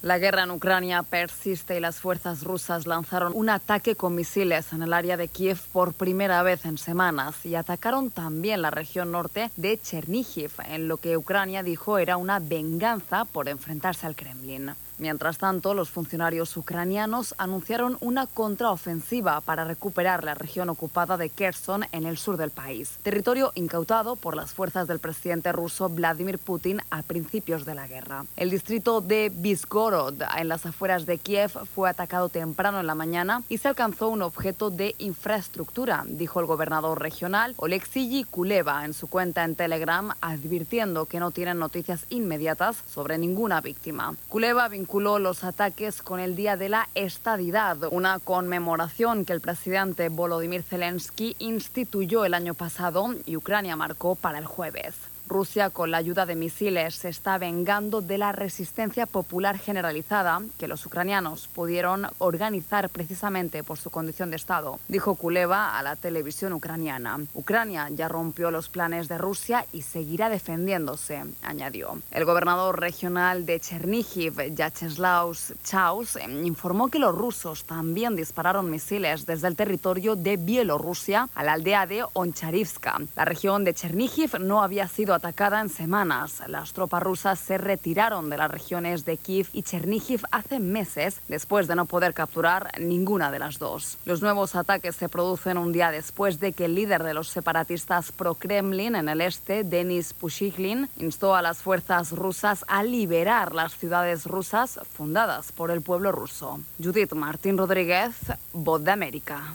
S9: La guerra en Ucrania persiste y las fuerzas rusas lanzaron un ataque con misiles en el área de Kiev por primera vez en semanas y atacaron también la región norte de Chernihiv, en lo que Ucrania dijo era una venganza por enfrentarse al Kremlin. Mientras tanto, los funcionarios ucranianos anunciaron una contraofensiva para recuperar la región ocupada de Kherson en el sur del país, territorio incautado por las fuerzas del presidente ruso Vladimir Putin a principios de la guerra. El distrito de Vizgorod, en las afueras de Kiev, fue atacado temprano en la mañana y se alcanzó un objeto de infraestructura, dijo el gobernador regional Oleksiy Kuleva en su cuenta en Telegram, advirtiendo que no tienen noticias inmediatas sobre ninguna víctima. Kuleva vinculó los ataques con el Día de la Estadidad, una conmemoración que el presidente Volodymyr Zelensky instituyó el año pasado y Ucrania marcó para el jueves. Rusia, con la ayuda de misiles, se está vengando de la resistencia popular generalizada que los ucranianos pudieron organizar precisamente por su condición de Estado, dijo Kuleva a la televisión ucraniana. Ucrania ya rompió los planes de Rusia y seguirá defendiéndose, añadió. El gobernador regional de Chernihiv, Yacheslaus Chaus, informó que los rusos también dispararon misiles desde el territorio de Bielorrusia a la aldea de Oncharivska. La región de Chernihiv no había sido atacada en semanas. Las tropas rusas se retiraron de las regiones de Kiev y Chernihiv hace meses después de no poder capturar ninguna de las dos. Los nuevos ataques se producen un día después de que el líder de los separatistas pro-Kremlin en el este, Denis Pushiklin, instó a las fuerzas rusas a liberar las ciudades rusas fundadas por el pueblo ruso. Judith Martín Rodríguez, Voz de América.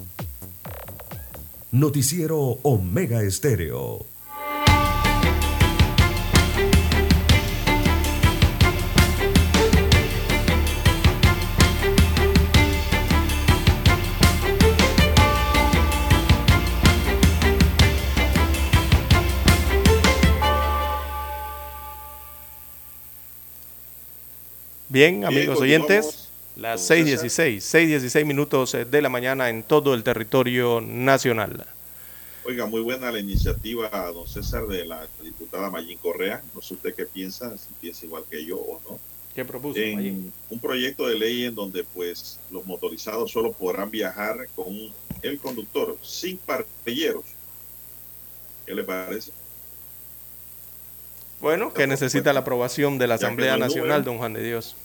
S2: Noticiero Omega Estéreo.
S5: Bien, amigos oyentes, las
S4: Don
S5: 6.16, 6.16 minutos eh, de la mañana en todo el territorio nacional.
S4: Oiga, muy buena la iniciativa, don César, de la diputada Mayín Correa. No sé usted qué piensa, si piensa igual que yo o no.
S5: ¿Qué propuso?
S4: En
S5: Mayín?
S4: un proyecto de ley en donde pues los motorizados solo podrán viajar con el conductor, sin parrilleros. ¿Qué le parece?
S5: Bueno, que necesita la aprobación de la Asamblea Nacional,
S4: número.
S5: don Juan de Dios.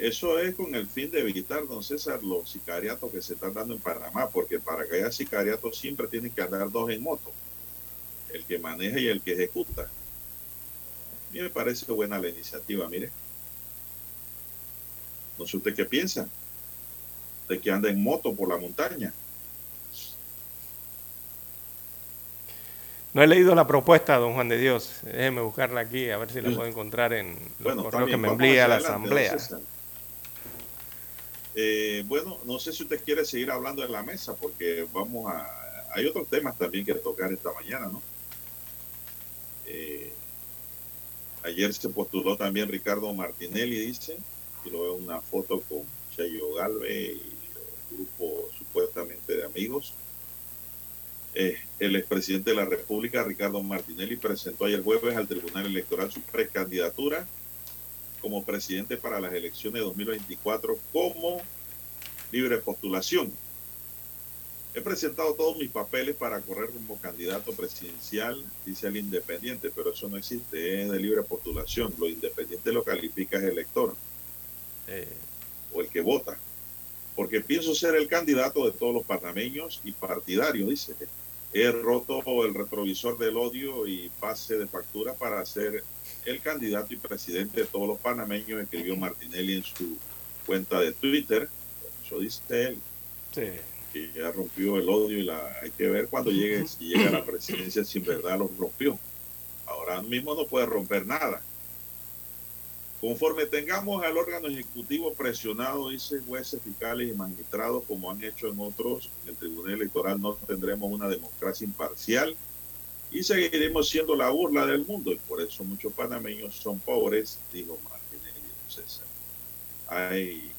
S4: Eso es con el fin de evitar, don César, los sicariatos que se están dando en Panamá, porque para que haya sicariatos siempre tienen que andar dos en moto, el que maneja y el que ejecuta. A mí me parece buena la iniciativa, mire. No sé usted qué piensa de que anda en moto por la montaña.
S5: No he leído la propuesta, don Juan de Dios. Déjeme buscarla aquí, a ver si la puedo encontrar en los
S4: Bueno,
S5: correos que me envía la
S4: adelante,
S5: Asamblea.
S4: Eh, bueno, no sé si usted quiere seguir hablando en la mesa, porque vamos a... Hay otros temas también que tocar esta mañana, ¿no? Eh, ayer se postuló también Ricardo Martinelli, dice, y lo veo una foto con Chayo Galve y el grupo supuestamente de amigos. Eh, el expresidente de la República, Ricardo Martinelli, presentó ayer jueves al Tribunal Electoral su precandidatura como presidente para las elecciones de 2024 como libre postulación. He presentado todos mis papeles para correr como candidato presidencial, dice el independiente, pero eso no existe, es de libre postulación. Lo independiente lo califica el elector
S5: Eh,
S4: o el que vota. Porque pienso ser el candidato de todos los panameños y partidarios, dice. He roto el retrovisor del odio y pase de factura para ser el candidato y presidente de todos los panameños, escribió Martinelli en su cuenta de Twitter. Eso dice él.
S5: sí.
S4: que ya rompió el odio y la hay que ver cuando llegue si llega a la presidencia si en verdad lo rompió ahora mismo no puede romper nada conforme tengamos al órgano ejecutivo presionado dice jueces fiscales y magistrados como han hecho en otros en el tribunal electoral no tendremos una democracia imparcial y seguiremos siendo la burla del mundo y por eso muchos panameños son pobres dijo Martinelli César hay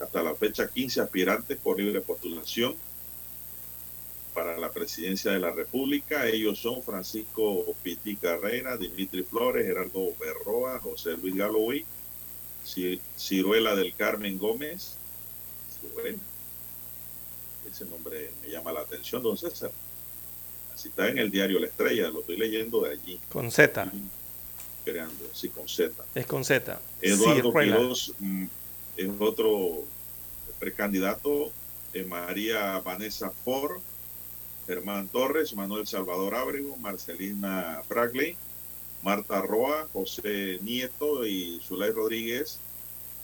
S4: hasta la fecha 15 aspirantes por libre postulación para la presidencia de la República. Ellos son Francisco Piti Carrera, Dimitri Flores, Gerardo Berroa, José Luis Galloway, Ci- Ciruela del Carmen Gómez. Ciruela. Ese nombre me llama la atención, don César. Así está en el diario La Estrella, lo estoy leyendo de allí,
S5: Con Z.
S4: creando, sí, con Z.
S5: Es con Z.
S4: Eduardo. Quiroz mm, es otro precandidato. eh, María Vanessa Ford, Germán Torres, Manuel Salvador Ábrego, Marcelina Bragley, Marta Roa, José Nieto y Zulay Rodríguez,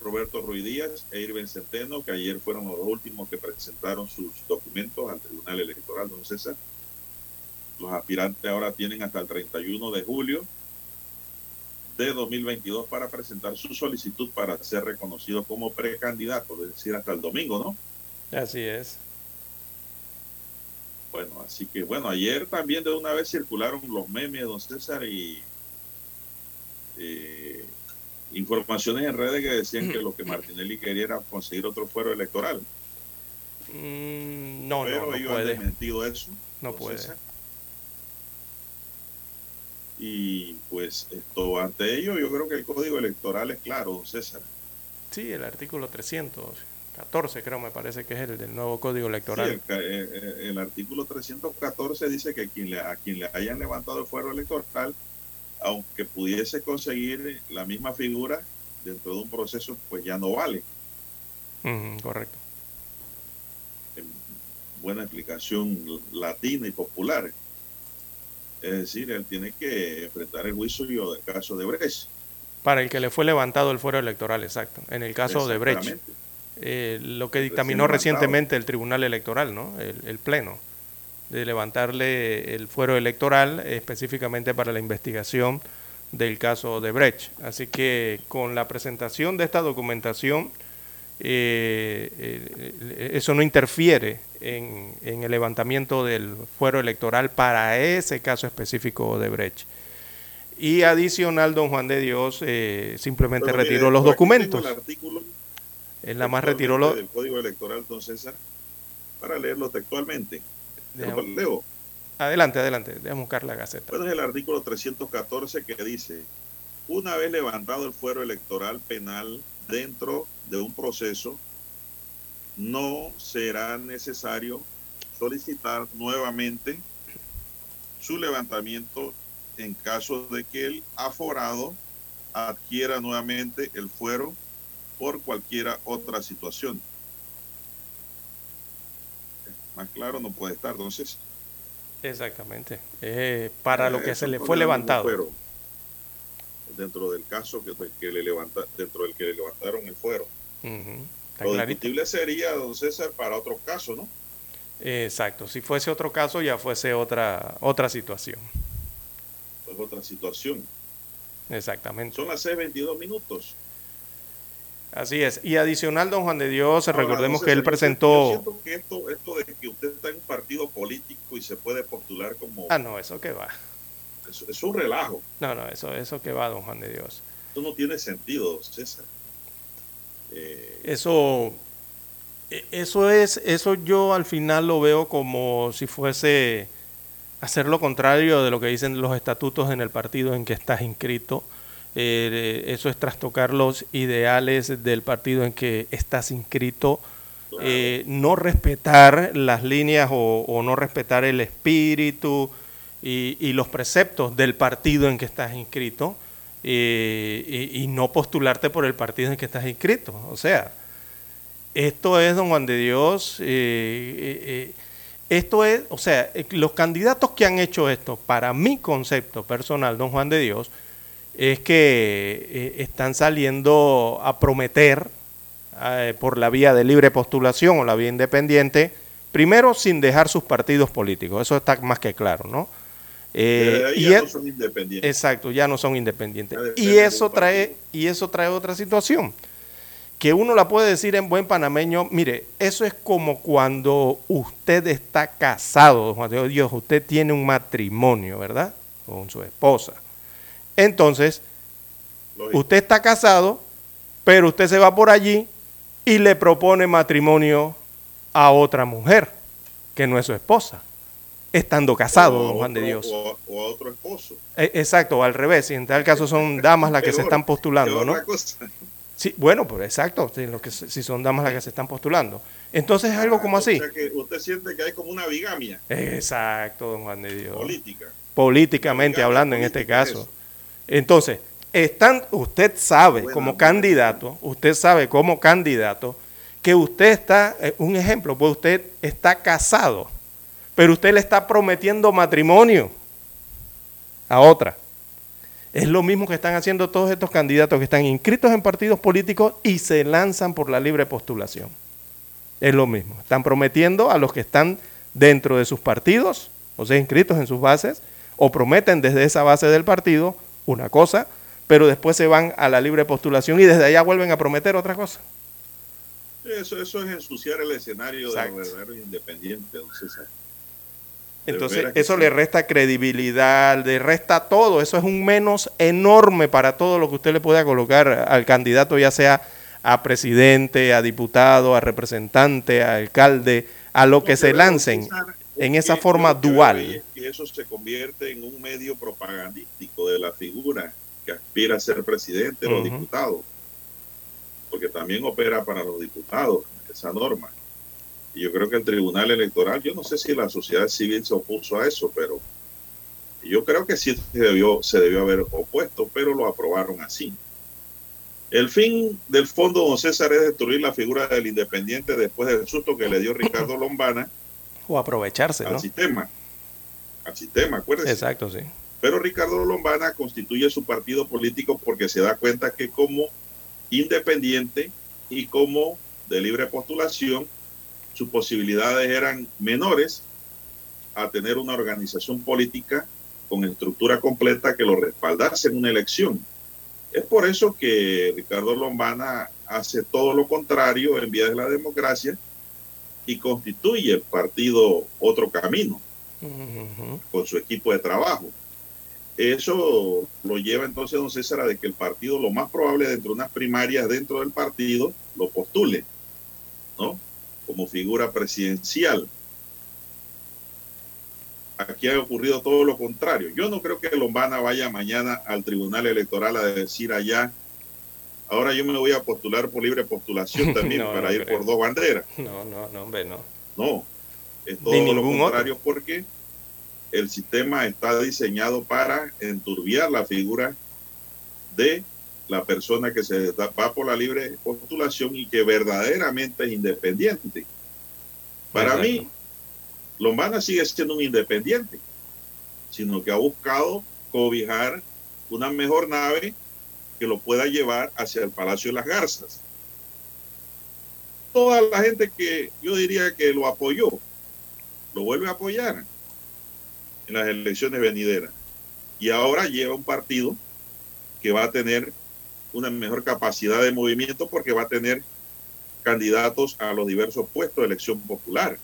S4: Roberto Ruiz Díaz e Irben Centeno, que ayer fueron los últimos que presentaron sus documentos al Tribunal Electoral, don César. Los aspirantes ahora tienen hasta el 31 de julio de 2022 para presentar su solicitud para ser reconocido como precandidato, es decir, hasta el domingo, ¿no?
S5: Así es.
S4: Bueno, así que bueno, ayer también de una vez circularon los memes, don César, y eh, informaciones en redes que decían que lo que [clears throat] Martinelli quería era conseguir otro fuero electoral.
S5: Mm, no,
S4: Pero
S5: no, no
S4: ellos han desmentido eso.
S5: No puede.
S4: César. Y pues esto ante ello, yo creo que el código electoral es claro, don César.
S5: Sí, el artículo 314, creo, me parece que es el del nuevo código
S4: Sí,
S5: electoral.
S4: el, ca- eh, eh, el artículo 314 dice que quien le, a quien le hayan levantado el fuero electoral, aunque pudiese conseguir la misma figura dentro de un proceso, pues ya no vale.
S5: Correcto.
S4: Buena explicación latina y popular. Es decir, él tiene que enfrentar el juicio del caso de Brecht.
S5: Para el que le fue levantado el fuero electoral, exacto. En el caso de Brecht. Eh, lo que dictaminó recientemente el Tribunal Electoral, ¿no? El, el Pleno, de levantarle el fuero electoral específicamente para la investigación del caso de Brecht. Así que con la presentación de esta documentación, eh, eh, eso no interfiere en, en el levantamiento del fuero electoral para ese caso específico de Brecht. Y adicional, don Juan de Dios eh, simplemente
S4: Pero,
S5: retiró
S4: mire,
S5: los
S4: aquí tengo
S5: documentos.
S4: El artículo
S5: Él nada más retiró los...
S4: del Código Electoral, don César, para leerlo textualmente. Leo.
S5: Adelante, adelante, déjame buscar la gaceta.
S4: Bueno, es el artículo 314 que dice, una vez levantado el fuero electoral penal dentro de un proceso, no será necesario solicitar nuevamente su levantamiento en caso de que el aforado adquiera nuevamente el fuero por cualquiera otra situación. Más claro no puede estar, entonces.
S5: Exactamente. Eh, para lo que se le fue levantado.
S4: fuero. Dentro del caso que, que le levanta, dentro del que le levantaron el fuero.
S5: Está
S4: Lo
S5: clarito.
S4: discutible sería, don César, para otro caso, ¿no?
S5: Exacto. Si fuese otro caso, ya fuese otra, otra situación.
S4: Es otra situación.
S5: Exactamente.
S4: Son las 6.22 minutos.
S5: Así es. Y adicional, don Juan de Dios,
S4: Ahora,
S5: recordemos que él
S4: César, yo
S5: presentó...
S4: siento que esto, esto de que usted está en un partido político y se puede postular como...
S5: Ah, no, eso que va.
S4: Es, es un relajo.
S5: No, no, eso, eso que va, don Juan de Dios.
S4: Esto no tiene sentido, don César. Eh,
S5: Eso, e- eso es, eso yo al final lo veo como si fuese hacer lo contrario de lo que dicen los estatutos en el partido en que estás inscrito. Eh, eso es trastocar los ideales del partido en que estás inscrito. Eh, no respetar las líneas o, o no respetar el espíritu y, y los preceptos del partido en que estás inscrito eh, y, y no postularte por el partido en que estás inscrito. O sea, esto es, don Juan de Dios, eh, eh, esto es, o sea, los candidatos que han hecho esto, para mi concepto personal, don Juan de Dios, es que están saliendo a prometer por la vía de libre postulación o la vía independiente, primero sin dejar sus partidos políticos, eso está más que claro, ¿no? Eh, y
S4: ya no son independientes.
S5: Exacto, ya no son independientes. Y eso trae, y eso trae otra situación. Que uno la puede decir en buen panameño, mire, eso es como cuando usted está casado, don Juan de Dios, usted tiene un matrimonio, ¿verdad? Con su esposa. Entonces, usted está casado, pero usted se va por allí y le propone matrimonio a otra mujer, que no es su esposa, estando casado, don Juan de Dios.
S4: O a, o a otro esposo.
S5: Eh, Exacto, al revés. Y en tal caso son [laughs] damas las que se están postulando, ¿no?
S4: cosa.
S5: Sí, bueno, pues exacto, sí, lo que, si son damas las que se están postulando. Entonces es algo como así.
S4: O sea que usted siente que hay como una bigamia
S5: Exacto, don Juan de Dios.
S4: política.
S5: Políticamente
S4: Bigamia
S5: hablando en este
S4: es
S5: caso. Entonces, están, usted sabe
S4: Buena,
S5: como candidato, usted sabe como candidato que usted está, eh, un ejemplo, pues usted está casado, pero usted le está prometiendo matrimonio a otra. Es lo mismo que están haciendo todos estos candidatos que están inscritos en partidos políticos y se lanzan por la libre postulación. Es lo mismo. Están prometiendo a los que están dentro de sus partidos, o sea, inscritos en sus bases, o prometen desde esa base del partido una cosa, pero después se van a la libre postulación y desde allá vuelven a prometer otra cosa.
S4: Eso, eso es ensuciar el escenario
S5: Exacto.
S4: de los verdaderos independientes, don César. De
S5: Entonces, eso
S4: sí.
S5: le resta credibilidad, le resta todo. Eso es un menos enorme para todo lo que usted le pueda colocar al candidato, ya sea a presidente, a diputado, a representante, a alcalde, a lo que se lancen en esa forma dual.
S4: es que eso se convierte en un medio propagandístico de la figura que aspira a ser presidente o
S5: Ujú.
S4: diputado. Porque también opera para los diputados esa norma. Y yo creo que el Tribunal Electoral, yo no sé si la sociedad civil se opuso a eso, pero yo creo que sí se debió, se debió haber opuesto, pero lo aprobaron así. El fin del fondo, don César, es destruir la figura del independiente después del susto que le dio Ricardo Lombana
S5: O aprovecharse,
S4: al
S5: ¿no?
S4: sistema. Al sistema, acuérdense.
S5: Exacto, sí.
S4: Pero Ricardo Lombana constituye su partido político porque se da cuenta que como independiente y como de libre postulación, sus posibilidades eran menores a tener una organización política con estructura completa que lo respaldase en una elección. Es por eso que Ricardo Lombana hace todo lo contrario en vía de la democracia y constituye el partido Otro Camino con su equipo de trabajo. Eso lo lleva entonces, don César, a de que el partido, lo más probable dentro de unas primarias dentro del partido, lo postule, ¿no? Como figura presidencial. Aquí ha ocurrido todo lo contrario. Yo no creo que Lombana vaya mañana al Tribunal Electoral a decir allá, ahora yo me voy a postular por libre postulación [laughs] también
S5: No,
S4: para
S5: no
S4: ir
S5: creo.
S4: por dos banderas.
S5: No, no, no, hombre, no.
S4: No, es
S5: Ni
S4: todo lo contrario porque el sistema está diseñado para enturbiar la figura de la persona que se va por la libre postulación y que verdaderamente es independiente. Para
S5: Exacto.
S4: mí, Lombana sigue siendo un independiente, sino que ha buscado cobijar una mejor nave que lo pueda llevar hacia el Palacio de las Garzas. Toda la gente que yo diría que lo apoyó, lo vuelve a apoyar en las elecciones venideras. Y ahora lleva un partido que va a tener una mejor capacidad de movimiento porque va a tener candidatos a los diversos puestos de elección popular.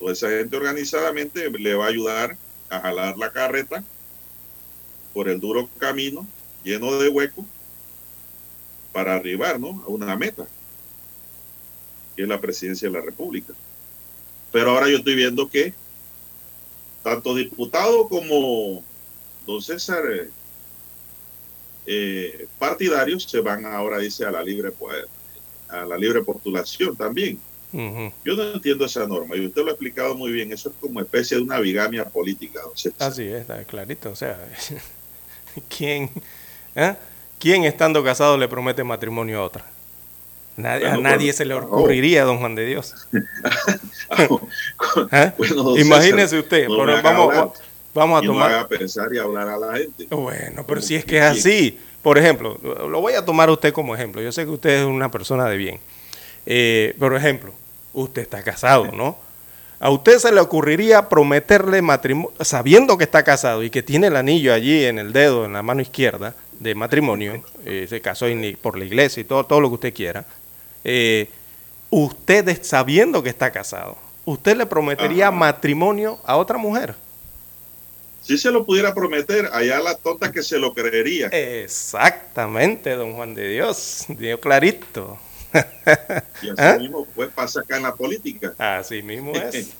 S4: Toda esa gente organizadamente le va a ayudar a jalar la carreta por el duro camino lleno de huecos para arribar a una meta, que es la presidencia de la República. Pero ahora yo estoy viendo que tanto diputado como don César eh, partidarios se van ahora, dice, a la libre poder, a la libre postulación también. Yo no entiendo esa norma y usted lo ha explicado muy bien. Eso es como especie de una bigamia política. César.
S5: Así es, está clarito. O sea, [laughs] ¿quién, eh? ¿quién estando casado le promete matrimonio a otra? Nadie, a nadie se le
S4: oh.
S5: ocurriría, don Juan de Dios. [laughs] ¿Eh?
S4: Bueno,
S5: Imagínese usted,
S4: no
S5: pero vamos, vamos a
S4: y no
S5: tomar...
S4: haga pensar y hablar a la gente.
S5: Bueno, pero si es que es así. Por ejemplo, lo voy a tomar a usted como ejemplo. Yo sé que usted es una persona de bien. Eh, por ejemplo, usted está casado, ¿no? A usted se le ocurriría prometerle matrimonio, sabiendo que está casado y que tiene el anillo allí en el dedo, en la mano izquierda, de matrimonio, eh, se casó por la iglesia y todo, todo lo que usted quiera. Eh, usted sabiendo que está casado, ¿usted le prometería matrimonio a otra mujer?
S4: Si se lo pudiera prometer, allá la tonta que se lo creería.
S5: Exactamente, don Juan de Dios, dio clarito.
S4: Y así
S5: ¿Eh? [laughs]
S4: mismo pues, pasa acá en la política.
S5: Así mismo es.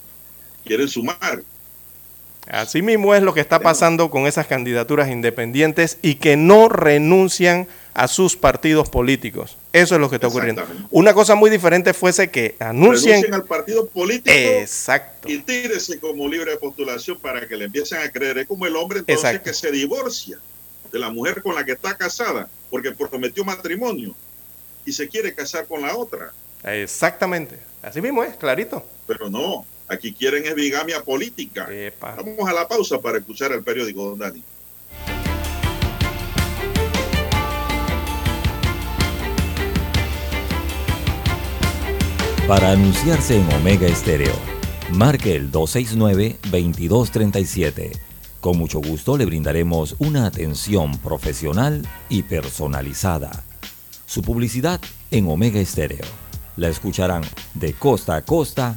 S5: [laughs]
S4: Quieren sumar.
S5: Así mismo es lo que está pasando con esas candidaturas independientes y que no renuncian a sus partidos políticos. Eso es lo que está ocurriendo. Una cosa muy diferente fuese que anuncien...
S4: Renuncien al partido político
S5: Exacto.
S4: y tírese como libre de postulación para que le empiecen a creer. Es como el hombre entonces
S5: Exacto.
S4: que se divorcia de la mujer con la que está casada porque prometió matrimonio y se quiere casar con la otra.
S5: Exactamente. Así mismo es, clarito.
S4: Pero no, aquí quieren es bigamia política. Vamos a la pausa para escuchar el periódico, don Dani.
S3: Para anunciarse en Omega Estéreo, marque el 269-2237. Con mucho gusto le brindaremos una atención profesional y personalizada. Su publicidad en Omega Estéreo. La escucharán de costa a costa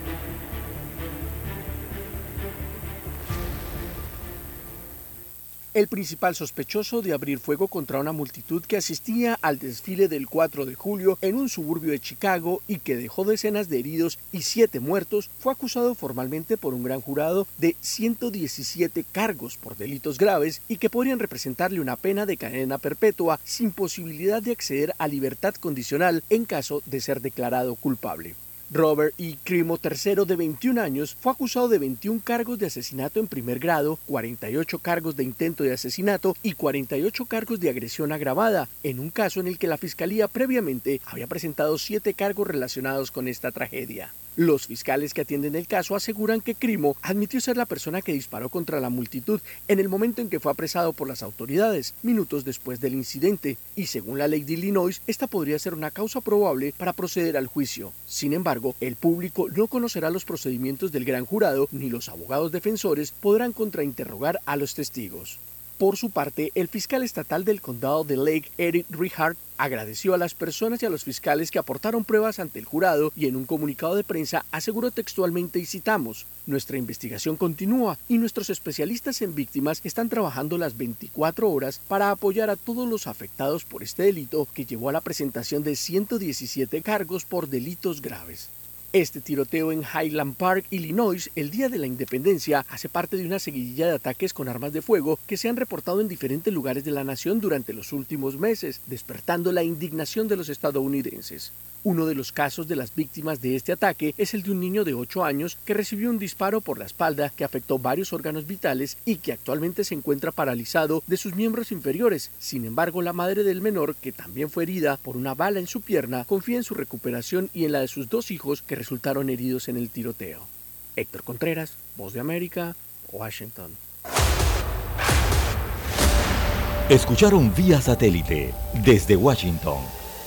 S10: El principal sospechoso de abrir fuego contra una multitud que asistía al desfile del 4 de julio en un suburbio de Chicago y que dejó decenas de heridos y siete muertos fue acusado formalmente por un gran jurado de 117 cargos por delitos graves y que podrían representarle una pena de cadena perpetua sin posibilidad de acceder a libertad condicional en caso de ser declarado culpable. Robert E. Crimo III, de 21 años, fue acusado de 21 cargos de asesinato en primer grado, 48 cargos de intento de asesinato y 48 cargos de agresión agravada, en un caso en el que la Fiscalía previamente había presentado siete cargos relacionados con esta tragedia. Los fiscales que atienden el caso aseguran que Crimo admitió ser la persona que disparó contra la multitud en el momento en que fue apresado por las autoridades, minutos después del incidente, y según la ley de Illinois, esta podría ser una causa probable para proceder al juicio. Sin embargo, el público no conocerá los procedimientos del gran jurado ni los abogados defensores podrán contrainterrogar a los testigos. Por su parte, el fiscal estatal del condado de Lake, Eric Richard, agradeció a las personas y a los fiscales que aportaron pruebas ante el jurado y en un comunicado de prensa aseguró textualmente y citamos, nuestra investigación continúa y nuestros especialistas en víctimas están trabajando las 24 horas para apoyar a todos los afectados por este delito que llevó a la presentación de 117 cargos por delitos graves. Este tiroteo en Highland Park, Illinois, el día de la independencia, hace parte de una seguidilla de ataques con armas de fuego que se han reportado en diferentes lugares de la nación durante los últimos meses, despertando la indignación de los estadounidenses. Uno de los casos de las víctimas de este ataque es el de un niño de 8 años que recibió un disparo por la espalda que afectó varios órganos vitales y que actualmente se encuentra paralizado de sus miembros inferiores. Sin embargo, la madre del menor, que también fue herida por una bala en su pierna, confía en su recuperación y en la de sus dos hijos que resultaron heridos en el tiroteo. Héctor Contreras, Voz de América, Washington.
S3: Escucharon vía satélite desde Washington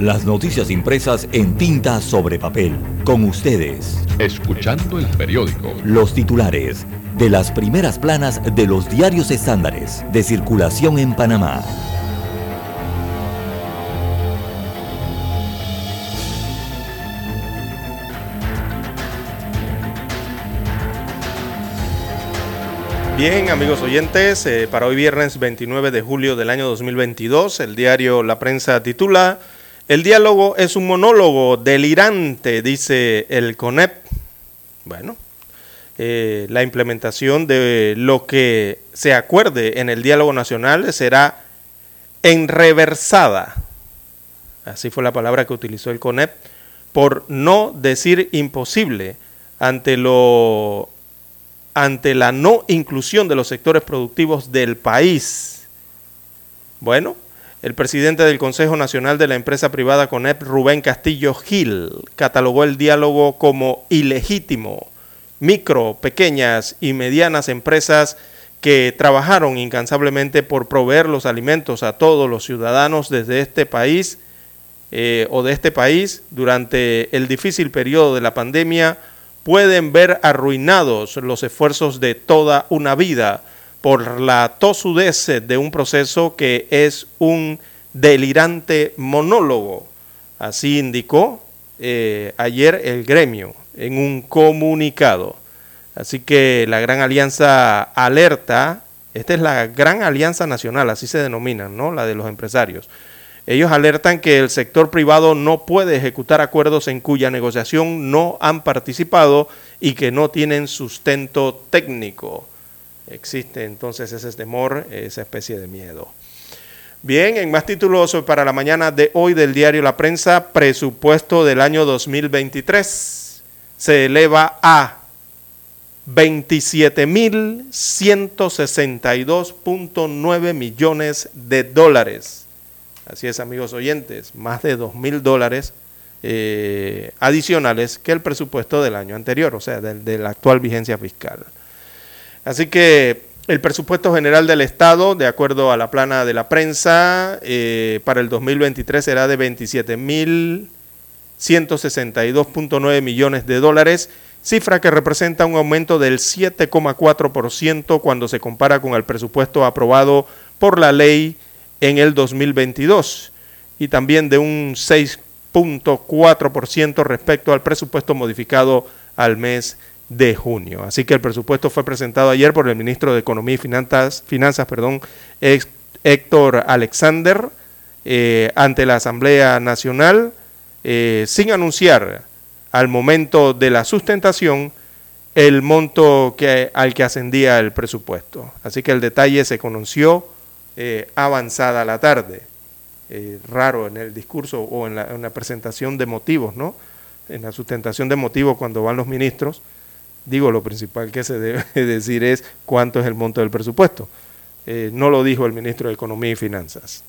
S3: Las noticias impresas en tinta sobre papel. Con ustedes.
S11: Escuchando el periódico.
S3: Los titulares de las primeras planas de los diarios estándares de circulación en Panamá.
S5: Bien, amigos oyentes, eh, para hoy viernes 29 de julio del año 2022, el diario La Prensa titula El diálogo es un monólogo delirante, dice el CONEP. Bueno, eh, la implementación de lo que se acuerde en el diálogo nacional será enreversada, así fue la palabra que utilizó el CONEP, por no decir imposible ante lo ante la no inclusión de los sectores productivos del país. Bueno, el presidente del Consejo Nacional de la Empresa Privada CONEP, Rubén Castillo Gil, catalogó el diálogo como ilegítimo. Micro, pequeñas y medianas empresas que trabajaron incansablemente por proveer los alimentos a todos los ciudadanos desde este país eh, o de este país durante el difícil periodo de la pandemia pueden ver arruinados los esfuerzos de toda una vida por la tosudez de un proceso que es un delirante monólogo. Así indicó eh, ayer el gremio en un comunicado. Así que la Gran Alianza alerta, esta es la Gran Alianza Nacional, así se denomina, ¿no? La de los empresarios. Ellos alertan que el sector privado no puede ejecutar acuerdos en cuya negociación no han participado y que no tienen sustento técnico. Existe entonces ese temor, esa especie de miedo. Bien, en más títulos para la mañana de hoy del diario La Prensa, presupuesto del año 2023 se eleva a 27.162.9 millones de dólares. Así es, amigos oyentes, más de 2 mil dólares eh, adicionales que el presupuesto del año anterior, o sea, de, de la actual vigencia fiscal. Así que el presupuesto general del Estado, de acuerdo a la plana de la prensa, eh, para el 2023 será de 27.162.9 millones de dólares, cifra que representa un aumento del 7,4% cuando se compara con el presupuesto aprobado por la ley en el 2022 y también de un 6.4% respecto al presupuesto modificado al mes de junio. Así que el presupuesto fue presentado ayer por el ministro de Economía y Finanzas, Finanzas perdón, Héctor Alexander eh, ante la Asamblea Nacional eh, sin anunciar al momento de la sustentación el monto que, al que ascendía el presupuesto. Así que el detalle se conoció eh, avanzada la tarde. Raro en el discurso o en la, en la, presentación de motivos, ¿no? En la sustentación de motivos cuando van los ministros, digo, lo principal que se debe [laughs] decir es cuánto es el monto del presupuesto. Eh, no lo dijo el ministro de Economía y Finanzas.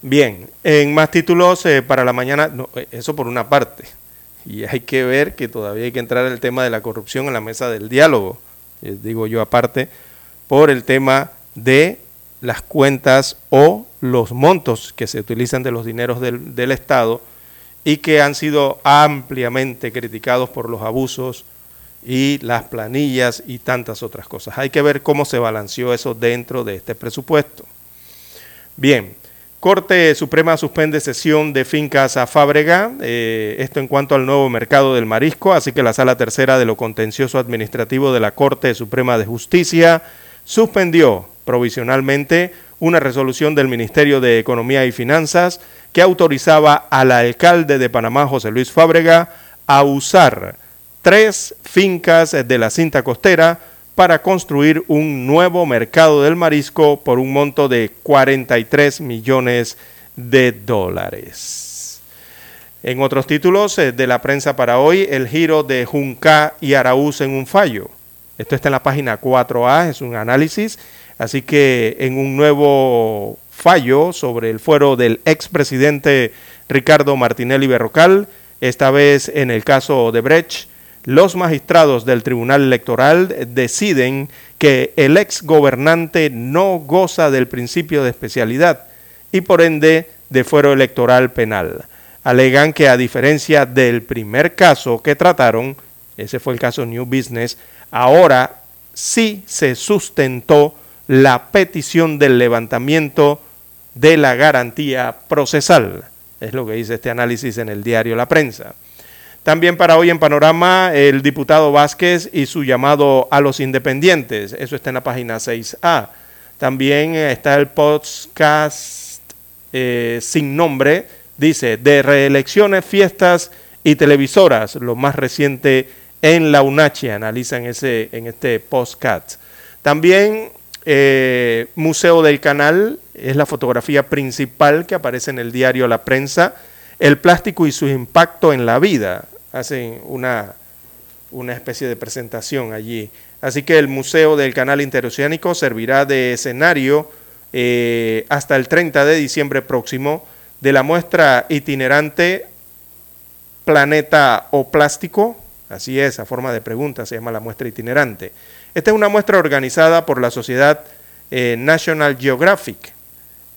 S5: Bien, en más títulos eh, para la mañana, no, eso por una parte, y hay que ver que todavía hay que entrar el tema de la corrupción en la mesa del diálogo, digo yo aparte, por el tema de las cuentas o los montos que se utilizan de los dineros del, Estado y que han sido ampliamente criticados por los abusos y las planillas y tantas otras cosas. Hay que ver cómo se balanceó eso dentro de este presupuesto. Bien, Corte Suprema suspende sesión de fincas a Fábrega, eh, esto en cuanto al nuevo mercado del marisco, así que la Sala Tercera de lo Contencioso Administrativo de la Corte Suprema de Justicia suspendió provisionalmente una resolución del Ministerio de Economía y Finanzas que autorizaba al alcalde de Panamá, José Luis Fábrega, a usar tres fincas de la cinta costera para construir un nuevo mercado del marisco por un monto de 43 millones de dólares. En otros títulos eh, de la prensa para hoy, el giro de Junca y Araúz en un fallo. Esto está en la página 4A, es un análisis. Así que en un nuevo fallo sobre el fuero del expresidente Ricardo Martinelli Berrocal, esta vez en el caso de Brecht, los magistrados del Tribunal Electoral deciden que el ex gobernante no goza del principio de especialidad y por ende de fuero electoral penal. Alegan que a diferencia del primer caso que trataron, ese fue el caso New Business, ahora sí se sustentó la petición del levantamiento de la garantía procesal. Es lo que dice este análisis en el diario La Prensa. También para hoy en Panorama, el diputado Vázquez y su llamado a los independientes. Eso está en la página 6A. También está el podcast eh, sin nombre, dice, de reelecciones, fiestas y televisoras, lo más reciente en la UNACHI, analizan ese, en este podcast. También eh, Museo del Canal es la fotografía principal que aparece en el diario La Prensa. El plástico y su impacto en la vida hacen una, una especie de presentación allí. Así que el Museo del Canal Interoceánico servirá de escenario eh, hasta el 30 de diciembre próximo de la muestra itinerante Planeta o Plástico, así es, a forma de pregunta se llama la muestra itinerante. Esta es una muestra organizada por la Sociedad eh, National Geographic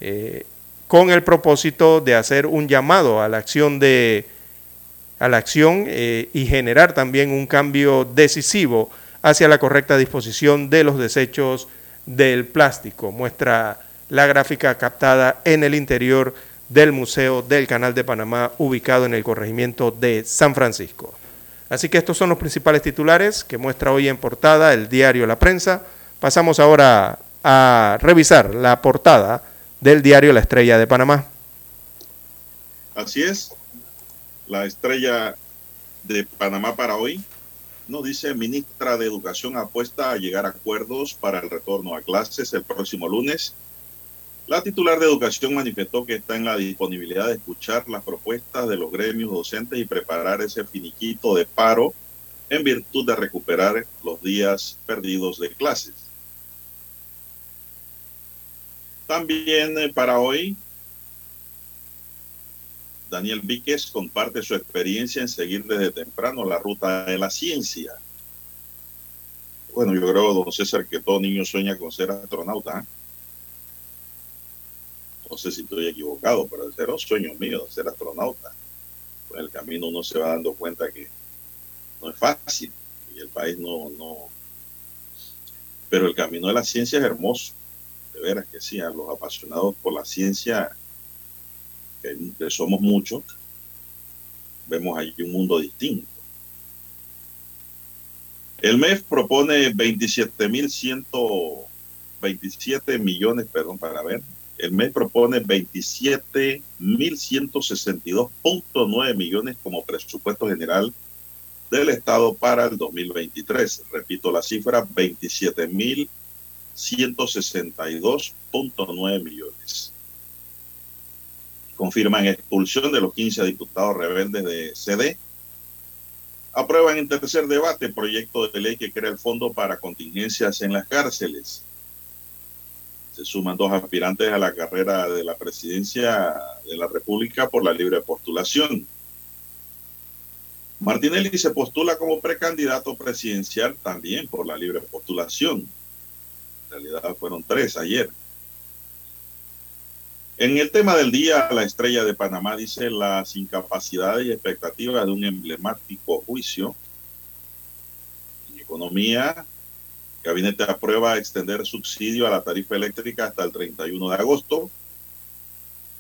S5: eh, con el propósito de hacer un llamado a la acción de a la acción eh, y generar también un cambio decisivo hacia la correcta disposición de los desechos del plástico. Muestra la gráfica captada en el interior del Museo del Canal de Panamá, ubicado en el corregimiento de San Francisco. Así que estos son los principales titulares que muestra hoy en portada el diario La Prensa. Pasamos ahora a revisar la portada del diario La Estrella de Panamá.
S4: Así es, la estrella de Panamá para hoy, nos dice ministra de Educación apuesta a llegar a acuerdos para el retorno a clases el próximo lunes. La titular de Educación manifestó que está en la disponibilidad de escuchar las propuestas de los gremios docentes y preparar ese finiquito de paro en virtud de recuperar los días perdidos de clases. También eh, para hoy, Daniel Víquez comparte su experiencia en seguir desde temprano la ruta de la ciencia. Bueno, yo creo, don César, que todo niño sueña con ser astronauta. ¿eh? No sé si estoy equivocado, pero ese un sueño mío, ser astronauta. En el camino uno se va dando cuenta que no es fácil y el país no, no. Pero el camino de la ciencia es hermoso. De veras que sí, a los apasionados por la ciencia somos muchos, vemos allí un mundo distinto. El MEF propone 27.127 millones, perdón, para ver. El MEF propone 27.162.9 millones como presupuesto general del Estado para el 2023. Repito la cifra, 27.162.9 millones confirman expulsión de los 15 diputados rebeldes de CD. Aprueban en tercer debate proyecto de ley que crea el fondo para contingencias en las cárceles. Se suman dos aspirantes a la carrera de la presidencia de la República por la libre postulación. Martinelli se postula como precandidato presidencial también por la libre postulación. En realidad fueron tres ayer. En el tema del día, la estrella de Panamá dice las incapacidades y expectativas de un emblemático juicio. En economía, el gabinete aprueba extender subsidio a la tarifa eléctrica hasta el 31 de agosto.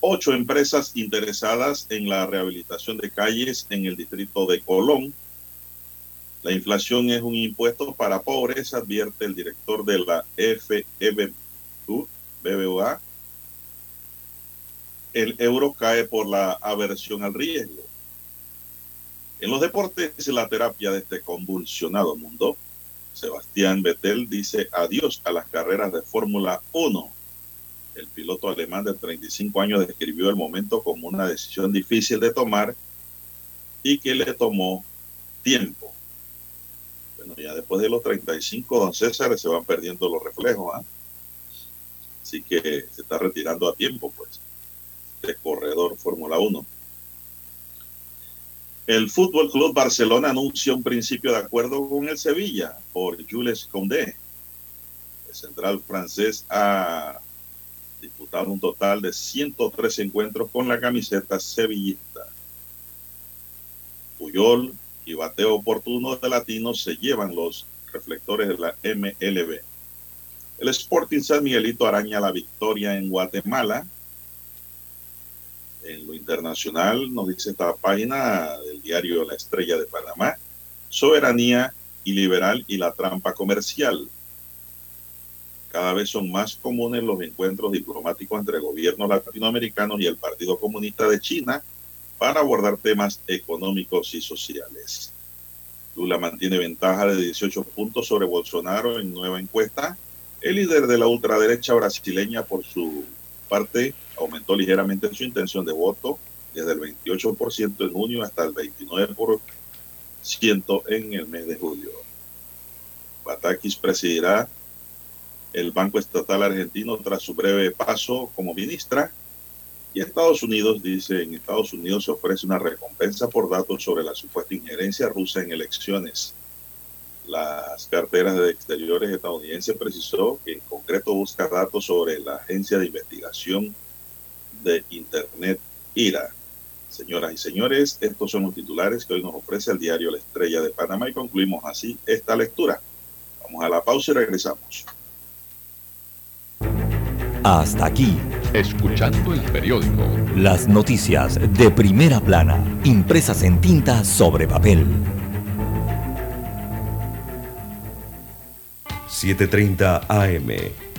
S4: Ocho empresas interesadas en la rehabilitación de calles en el distrito de Colón. La inflación es un impuesto para pobres, advierte el director de la FEBU, BBVA el euro cae por la aversión al riesgo. En los deportes, la terapia de este convulsionado mundo, Sebastián Vettel dice adiós a las carreras de Fórmula 1. El piloto alemán de 35 años describió el momento como una decisión difícil de tomar y que le tomó tiempo. Bueno, ya después de los 35, don César, se van perdiendo los reflejos. ¿ah? Así que se está retirando a tiempo, pues, de corredor Fórmula 1. El Fútbol Club Barcelona anuncia un principio de acuerdo con el Sevilla por Jules Condé. El central francés ha disputado un total de 103 encuentros con la camiseta sevillista. Puyol y bateo oportuno de Latino se llevan los reflectores de la MLB. El Sporting San Miguelito araña la victoria en Guatemala. En lo internacional, nos dice esta página del diario La Estrella de Panamá, soberanía iliberal y la trampa comercial. Cada vez son más comunes los encuentros diplomáticos entre gobiernos latinoamericanos y el Partido Comunista de China para abordar temas económicos y sociales. Lula mantiene ventaja de 18 puntos sobre Bolsonaro en nueva encuesta. El líder de la ultraderecha brasileña, por su parte, aumentó ligeramente su intención de voto desde el 28% en junio hasta el 29% en el mes de julio. Batakis presidirá el Banco Estatal Argentino tras su breve paso como ministra y Estados Unidos dice, en Estados Unidos se ofrece una recompensa por datos sobre la supuesta injerencia rusa en elecciones. Las carteras de exteriores estadounidenses precisó que en concreto busca datos sobre la agencia de investigación de Internet IRA. Señoras y señores, estos son los titulares que hoy nos ofrece el diario La Estrella de Panamá y concluimos así esta lectura. Vamos a la pausa y regresamos.
S3: Hasta aquí.
S11: Escuchando el periódico.
S3: Las noticias de primera plana, impresas en tinta sobre papel.
S2: 7:30 AM.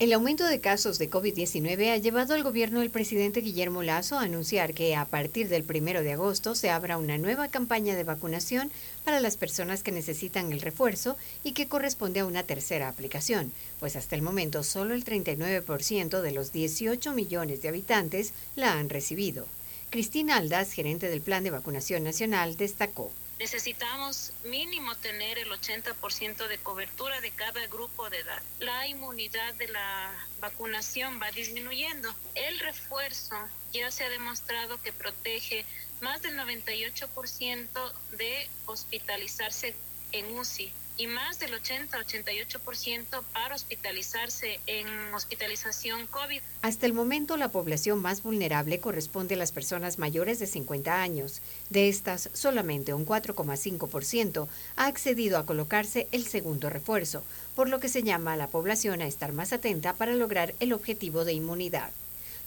S12: El aumento de casos de COVID-19 ha llevado al gobierno del presidente Guillermo Lazo a anunciar que a partir del primero de agosto se abra una nueva campaña de vacunación para las personas que necesitan el refuerzo y que corresponde a una tercera aplicación, pues hasta el momento solo el 39% de los 18 millones de habitantes la han recibido. Cristina Aldas, gerente del Plan de Vacunación Nacional, destacó
S13: necesitamos mínimo tener el 80% de cobertura de cada grupo de edad. La inmunidad de la vacunación va disminuyendo. El refuerzo ya se ha demostrado que protege más del 98% de hospitalizarse en UCI y más del 80-88% para hospitalizarse en hospitalización COVID.
S12: Hasta el momento, la población más vulnerable corresponde a las personas mayores de 50 años. De estas, solamente un 4,5% ha accedido a colocarse el segundo refuerzo, por lo que se llama a la población a estar más atenta para lograr el objetivo de inmunidad.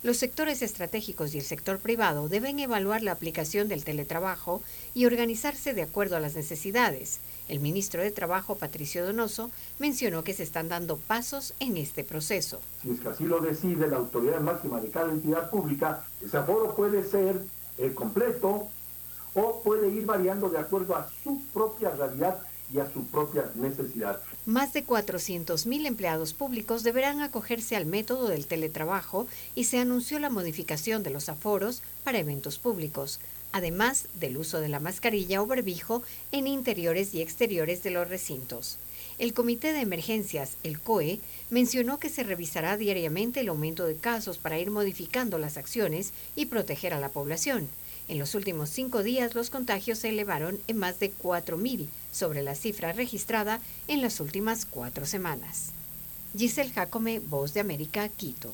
S12: Los sectores estratégicos y el sector privado deben evaluar la aplicación del teletrabajo y organizarse de acuerdo a las necesidades. El ministro de Trabajo, Patricio Donoso, mencionó que se están dando pasos en este proceso.
S14: Si es que así lo decide la autoridad máxima de cada entidad pública, ese aforo puede ser el eh, completo o puede ir variando de acuerdo a su propia realidad y a su propia necesidad.
S12: Más de 400.000 empleados públicos deberán acogerse al método del teletrabajo y se anunció la modificación de los aforos para eventos públicos, además del uso de la mascarilla o barbijo en interiores y exteriores de los recintos. El Comité de Emergencias, el COE, mencionó que se revisará diariamente el aumento de casos para ir modificando las acciones y proteger a la población. En los últimos cinco días los contagios se elevaron en más de 4.000 sobre la cifra registrada en las últimas cuatro semanas. Giselle Jacome, Voz de América, Quito.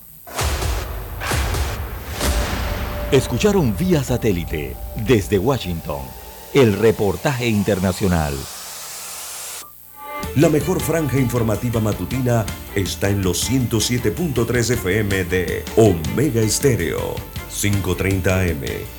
S3: Escucharon vía satélite desde Washington el reportaje internacional.
S2: La mejor franja informativa matutina está en los 107.3 FM de Omega Estéreo, 530 AM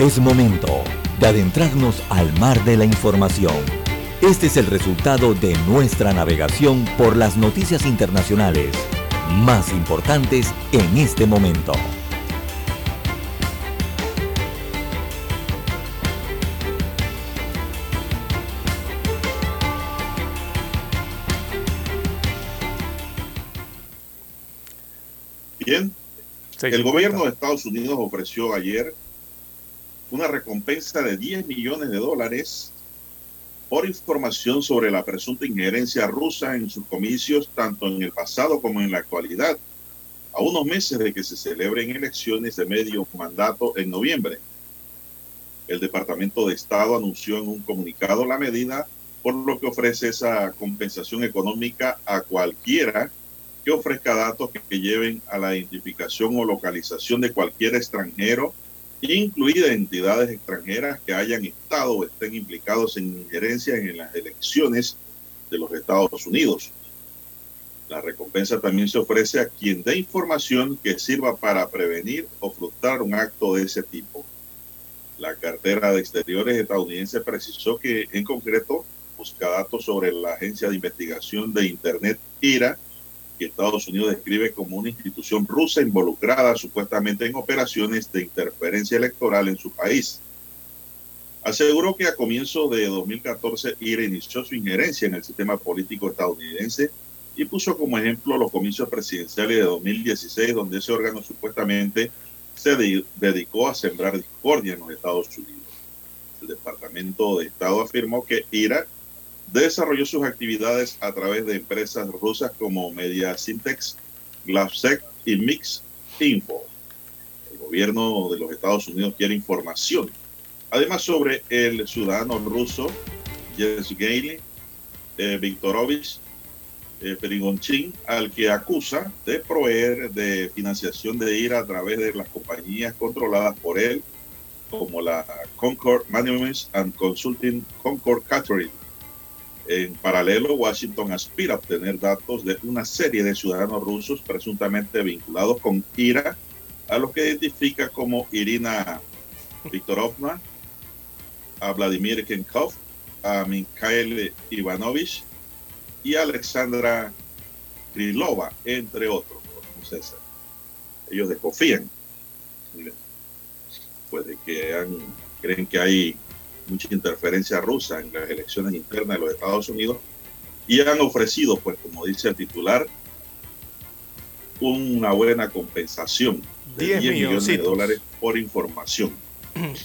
S3: Es momento de adentrarnos al mar de la información. Este es el resultado de nuestra navegación por las noticias internacionales más importantes en este momento.
S4: Bien, el gobierno de Estados Unidos ofreció ayer una recompensa de 10 millones de dólares por información sobre la presunta injerencia rusa en sus comicios, tanto en el pasado como en la actualidad, a unos meses de que se celebren elecciones de medio mandato en noviembre. El Departamento de Estado anunció en un comunicado la medida, por lo que ofrece esa compensación económica a cualquiera que ofrezca datos que lleven a la identificación o localización de cualquier extranjero incluidas entidades extranjeras que hayan estado o estén implicados en injerencia en las elecciones de los Estados Unidos. La recompensa también se ofrece a quien dé información que sirva para prevenir o frustrar un acto de ese tipo. La cartera de exteriores estadounidense precisó que en concreto busca datos sobre la agencia de investigación de Internet IRA que Estados Unidos describe como una institución rusa involucrada supuestamente en operaciones de interferencia electoral en su país. Aseguró que a comienzo de 2014 IRA inició su injerencia en el sistema político estadounidense y puso como ejemplo los comicios presidenciales de 2016, donde ese órgano supuestamente se dedicó a sembrar discordia en los Estados Unidos. El Departamento de Estado afirmó que IRA desarrolló sus actividades a través de empresas rusas como Media Syntex, Glavsec y Mix Info. El gobierno de los Estados Unidos quiere información, además sobre el ciudadano ruso Jens Gailey eh, Viktorovich eh, Perigonchin, al que acusa de proveer de financiación de IRA a través de las compañías controladas por él, como la Concord Management and Consulting Concord Catering en paralelo, Washington aspira a obtener datos de una serie de ciudadanos rusos presuntamente vinculados con IRA, a los que identifica como Irina Viktorovna, a Vladimir Kenkov, a Mikhail Ivanovich y a Alexandra Krilova, entre otros. ellos desconfían pues de que creen que hay mucha interferencia rusa en las elecciones internas de los Estados Unidos y han ofrecido, pues como dice el titular, una buena compensación de 10, millones de dólares por información.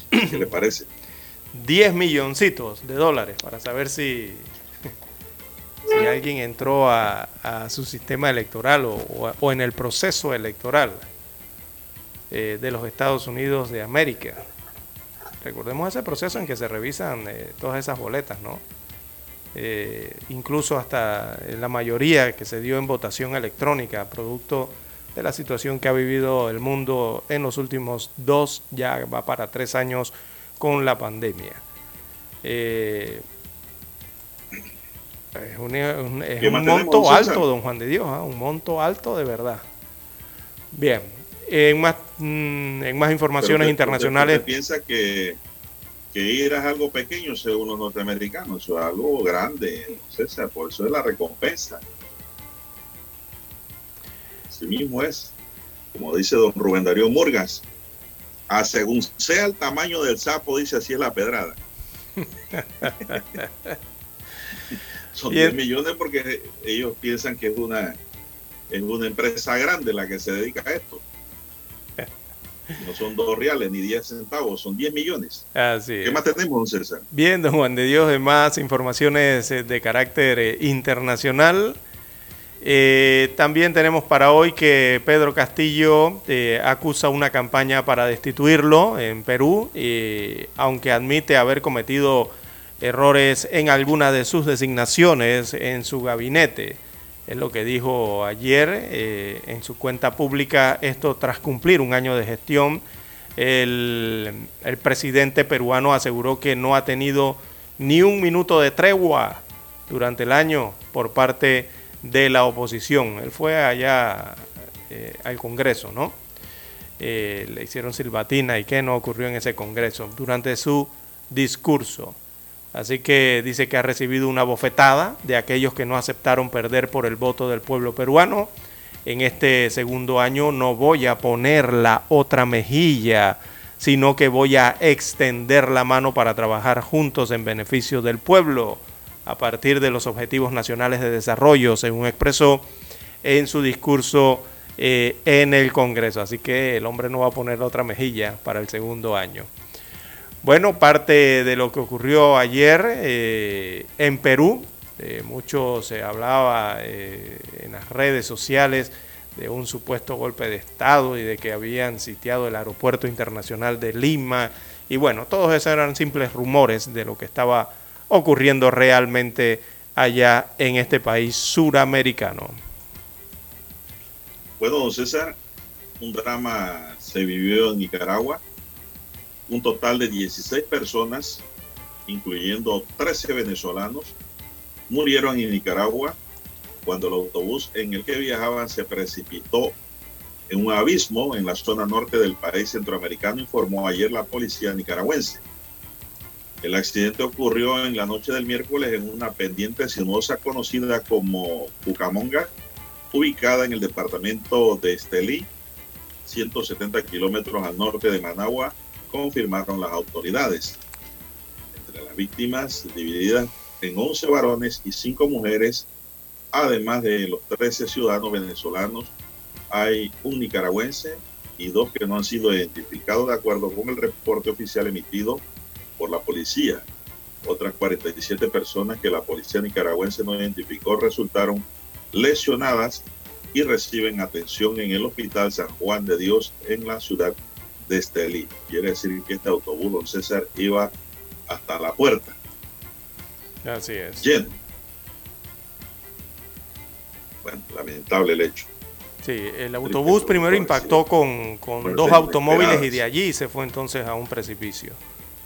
S4: ¿Qué le parece? [clears throat]
S5: 10 milloncitos de dólares para saber si, [laughs] si alguien entró a, su sistema electoral o, en el proceso electoral eh, de los Estados Unidos de América. Recordemos ese proceso en que se revisan eh, todas esas boletas, ¿no? Eh, incluso hasta la mayoría que se dio en votación electrónica, producto de la situación que ha vivido el mundo en los últimos dos, ya va para tres años con la pandemia. Eh, es un, monto alto, don Juan de Dios, ¿ah? un monto alto de verdad. Bien, en más, mm, en más informaciones internacionales.
S4: piensa que, que ir es algo pequeño según los norteamericanos? Eso es algo grande, César, por eso es la recompensa. Así mismo es, como dice don Rubén Darío Murgas, a según sea el tamaño del sapo, dice así es la pedrada. [laughs] Son 10 millones porque ellos piensan que es una, es una empresa grande la que se dedica a esto. No son dos reales ni 10 centavos, son 10 millones. ¿Qué más tenemos, don César?
S5: Bien, don Juan de Dios, de más informaciones eh, de carácter eh, internacional. Eh, también tenemos para hoy que Pedro Castillo acusa una campaña para destituirlo en Perú, aunque admite haber cometido errores en alguna de sus designaciones en su gabinete. Es lo que dijo ayer eh, en su cuenta pública, esto tras cumplir un año de gestión. El, presidente peruano aseguró que no ha tenido ni un minuto de tregua durante el año por parte de la oposición. Él fue allá eh, al Congreso, ¿no? Eh, le hicieron silbatina y qué no ocurrió en ese Congreso durante su discurso. Así que dice que ha recibido una bofetada de aquellos que no aceptaron perder por el voto del pueblo peruano. En este segundo año no voy a poner la otra mejilla, sino que voy a extender la mano para trabajar juntos en beneficio del pueblo a partir de los objetivos nacionales de desarrollo, según expresó en su discurso eh, en el Congreso. Así que el hombre no va a poner la otra mejilla para el segundo año. Bueno, parte de lo que ocurrió ayer eh, en Perú, eh, mucho se hablaba eh, en las redes sociales de un supuesto golpe de Estado y de que habían sitiado el aeropuerto internacional de Lima. Y bueno, todos esos eran simples rumores de lo que estaba ocurriendo realmente allá en este país suramericano.
S4: Bueno, César, un drama se vivió en Nicaragua un total de 16 personas, incluyendo 13 venezolanos, murieron en Nicaragua cuando el autobús en el que viajaban se precipitó en un abismo en la zona norte del país centroamericano, informó ayer la policía nicaragüense. El accidente ocurrió en la noche del miércoles en una pendiente sinuosa conocida como Cucamonga, ubicada en el departamento de Estelí, 170 kilómetros al norte de Managua, confirmaron las autoridades. Entre las víctimas, divididas en 11 varones y 5 mujeres, además de los 13 ciudadanos venezolanos, hay un nicaragüense y dos que no han sido identificados de acuerdo con el reporte oficial emitido por la policía. Otras 47 personas que la policía nicaragüense no identificó resultaron lesionadas y reciben atención en el Hospital San Juan de Dios en la ciudad de Estelí. Quiere decir que este autobús, don César, iba hasta la puerta.
S5: Así es.
S4: Lleno. Bueno, lamentable el hecho.
S5: Sí, el autobús primero impactó con, con dos automóviles y de allí se fue entonces a un precipicio.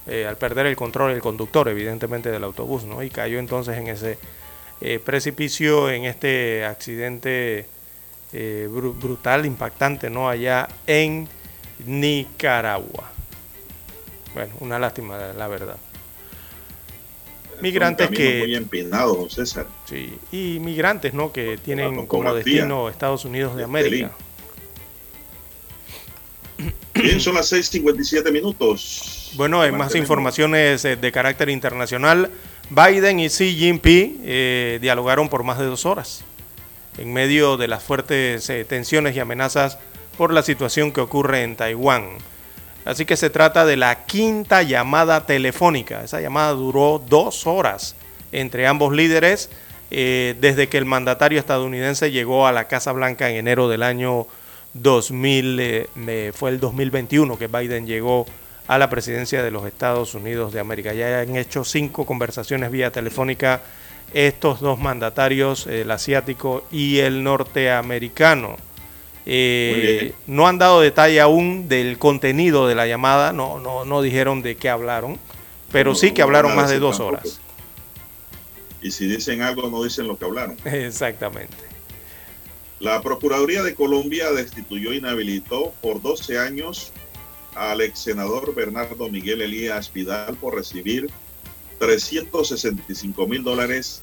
S5: Eh, al perder el control el conductor, evidentemente, del autobús, ¿no? Y cayó entonces en ese eh, precipicio, en este accidente eh, brutal, impactante, ¿no? Allá en Nicaragua. Bueno, una lástima, la verdad. Migrantes que.
S4: Muy empinado, César.
S5: Sí, y migrantes, ¿no? Que tienen como destino Estados Unidos de América.
S4: Bien, son las 6:57 minutos.
S5: Bueno, en más informaciones eh, de carácter internacional, Biden y Xi Jinping eh, dialogaron por más de dos horas en medio de las fuertes eh, tensiones y amenazas por la situación que ocurre en Taiwán. Así que se trata de la quinta llamada telefónica. Esa llamada duró dos horas entre ambos líderes eh, desde que el mandatario estadounidense llegó a la Casa Blanca en enero del año 2000, eh, fue el 2021 que Biden llegó a la presidencia de los Estados Unidos de América. Ya han hecho cinco conversaciones vía telefónica estos dos mandatarios, el asiático y el norteamericano. Eh, no han dado detalle aún del contenido de la llamada, no, no, no dijeron de qué hablaron, pero sí que hablaron más de dos horas.
S4: Y si dicen algo, no dicen lo que hablaron.
S5: Exactamente.
S4: La Procuraduría de Colombia destituyó e inhabilitó por 12 años al ex senador Bernardo Miguel Elías Vidal por recibir 365 mil dólares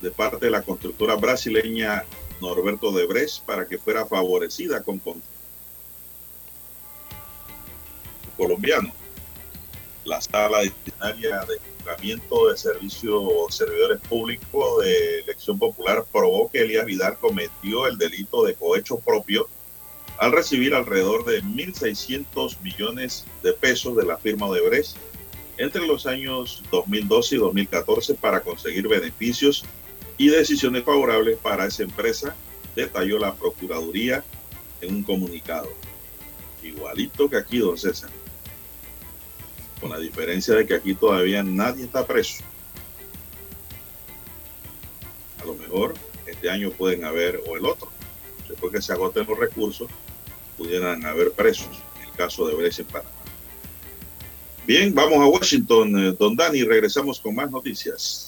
S4: de parte de la constructora brasileña Norberto de Brecht para que fuera favorecida con colombiano. La sala disciplinaria de juzgamiento de servicio o servidores públicos de elección popular probó que Elías Vidal cometió el delito de cohecho propio al recibir alrededor de 1.600 millones de pesos de la firma de Brecht entre los años 2012 y 2014 para conseguir beneficios y decisiones favorables para esa empresa, detalló la Procuraduría en un comunicado. Igualito que aquí, don César. Con la diferencia de que aquí todavía nadie está preso. A lo mejor este año pueden haber, o el otro, después que se agoten los recursos, pudieran haber presos, en el caso de Brescia en Panamá. Bien, vamos a Washington, eh, don Dani, regresamos con más noticias.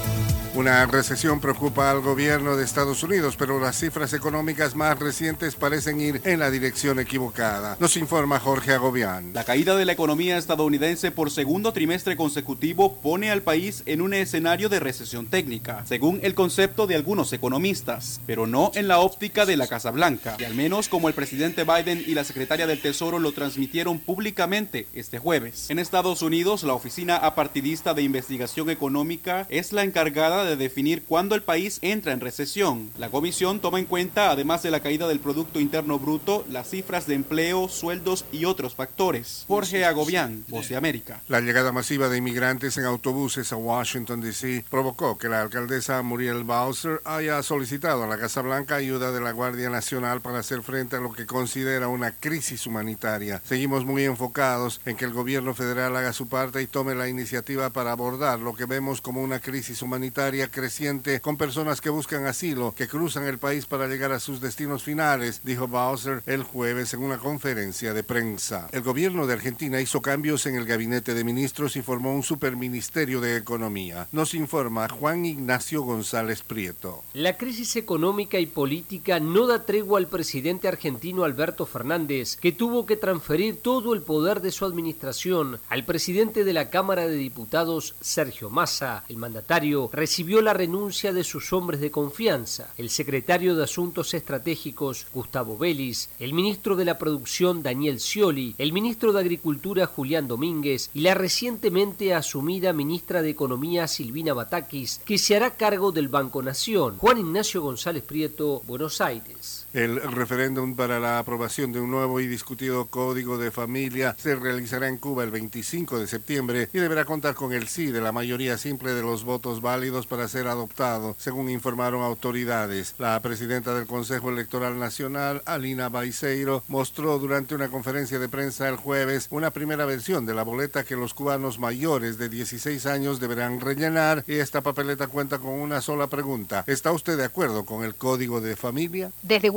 S15: Una recesión preocupa al gobierno de Estados Unidos, pero las cifras económicas más recientes parecen ir en la dirección equivocada. Nos informa Jorge Agobián.
S16: La caída de la economía estadounidense por segundo trimestre consecutivo pone al país en un escenario de recesión técnica, según el concepto de algunos economistas, pero no en la óptica de la Casa Blanca, y al menos como el presidente Biden y la secretaria del Tesoro lo transmitieron públicamente este jueves. En Estados Unidos, la Oficina Apartidista de Investigación Económica es la encargada de definir cuándo el país entra en recesión. La comisión toma en cuenta, además de la caída del Producto Interno Bruto, las cifras de empleo, sueldos y otros factores. Jorge Agobián, Voz de América.
S15: La llegada masiva de inmigrantes en autobuses a Washington, D.C. provocó que la alcaldesa Muriel Bowser haya solicitado a la Casa Blanca ayuda de la Guardia Nacional para hacer frente a lo que considera una crisis humanitaria. Seguimos muy enfocados en que el gobierno federal haga su parte y tome la iniciativa para abordar lo que vemos como una crisis humanitaria creciente con personas que buscan asilo, que cruzan el país para llegar a sus destinos finales, dijo Bowser el jueves en una conferencia de prensa. El gobierno de Argentina hizo cambios en el gabinete de ministros y formó un superministerio de economía. Nos informa Juan Ignacio González Prieto.
S17: La crisis económica y política no da tregua al presidente argentino Alberto Fernández, que tuvo que transferir todo el poder de su administración al presidente de la Cámara de Diputados, Sergio Massa. El mandatario recibió la renuncia de sus hombres de confianza, el secretario de Asuntos Estratégicos Gustavo Vélez, el ministro de la Producción Daniel Scioli, el ministro de Agricultura Julián Domínguez y la recientemente asumida ministra de Economía Silvina Batakis, que se hará cargo del Banco Nación. Juan Ignacio González Prieto, Buenos Aires.
S15: El referéndum para la aprobación de un nuevo y discutido código de familia se realizará en Cuba el 25 de septiembre y deberá contar con el sí de la mayoría simple de los votos válidos para ser adoptado, según informaron autoridades. La presidenta del Consejo Electoral Nacional, Alina Baiceiro, mostró durante una conferencia de prensa el jueves una primera versión de la boleta que los cubanos mayores de 16 años deberán rellenar y esta papeleta cuenta con una sola pregunta. ¿Está usted de acuerdo con el código de familia?
S18: Desde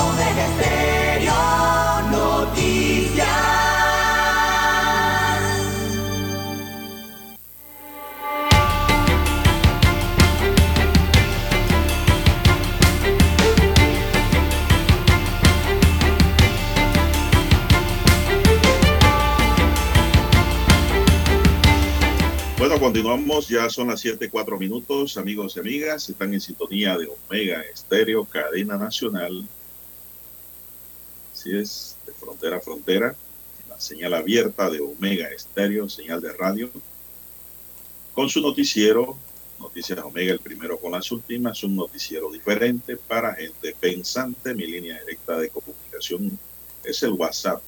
S19: Estéreo Noticias.
S4: Bueno, continuamos, ya son las 7, 4 minutos, amigos y amigas, están en sintonía de Omega Estéreo, cadena nacional. Así es, de frontera a frontera, la señal abierta de Omega Estéreo, señal de radio, con su noticiero, Noticias Omega, el primero con las últimas, un noticiero diferente para gente pensante. Mi línea directa de comunicación es el WhatsApp.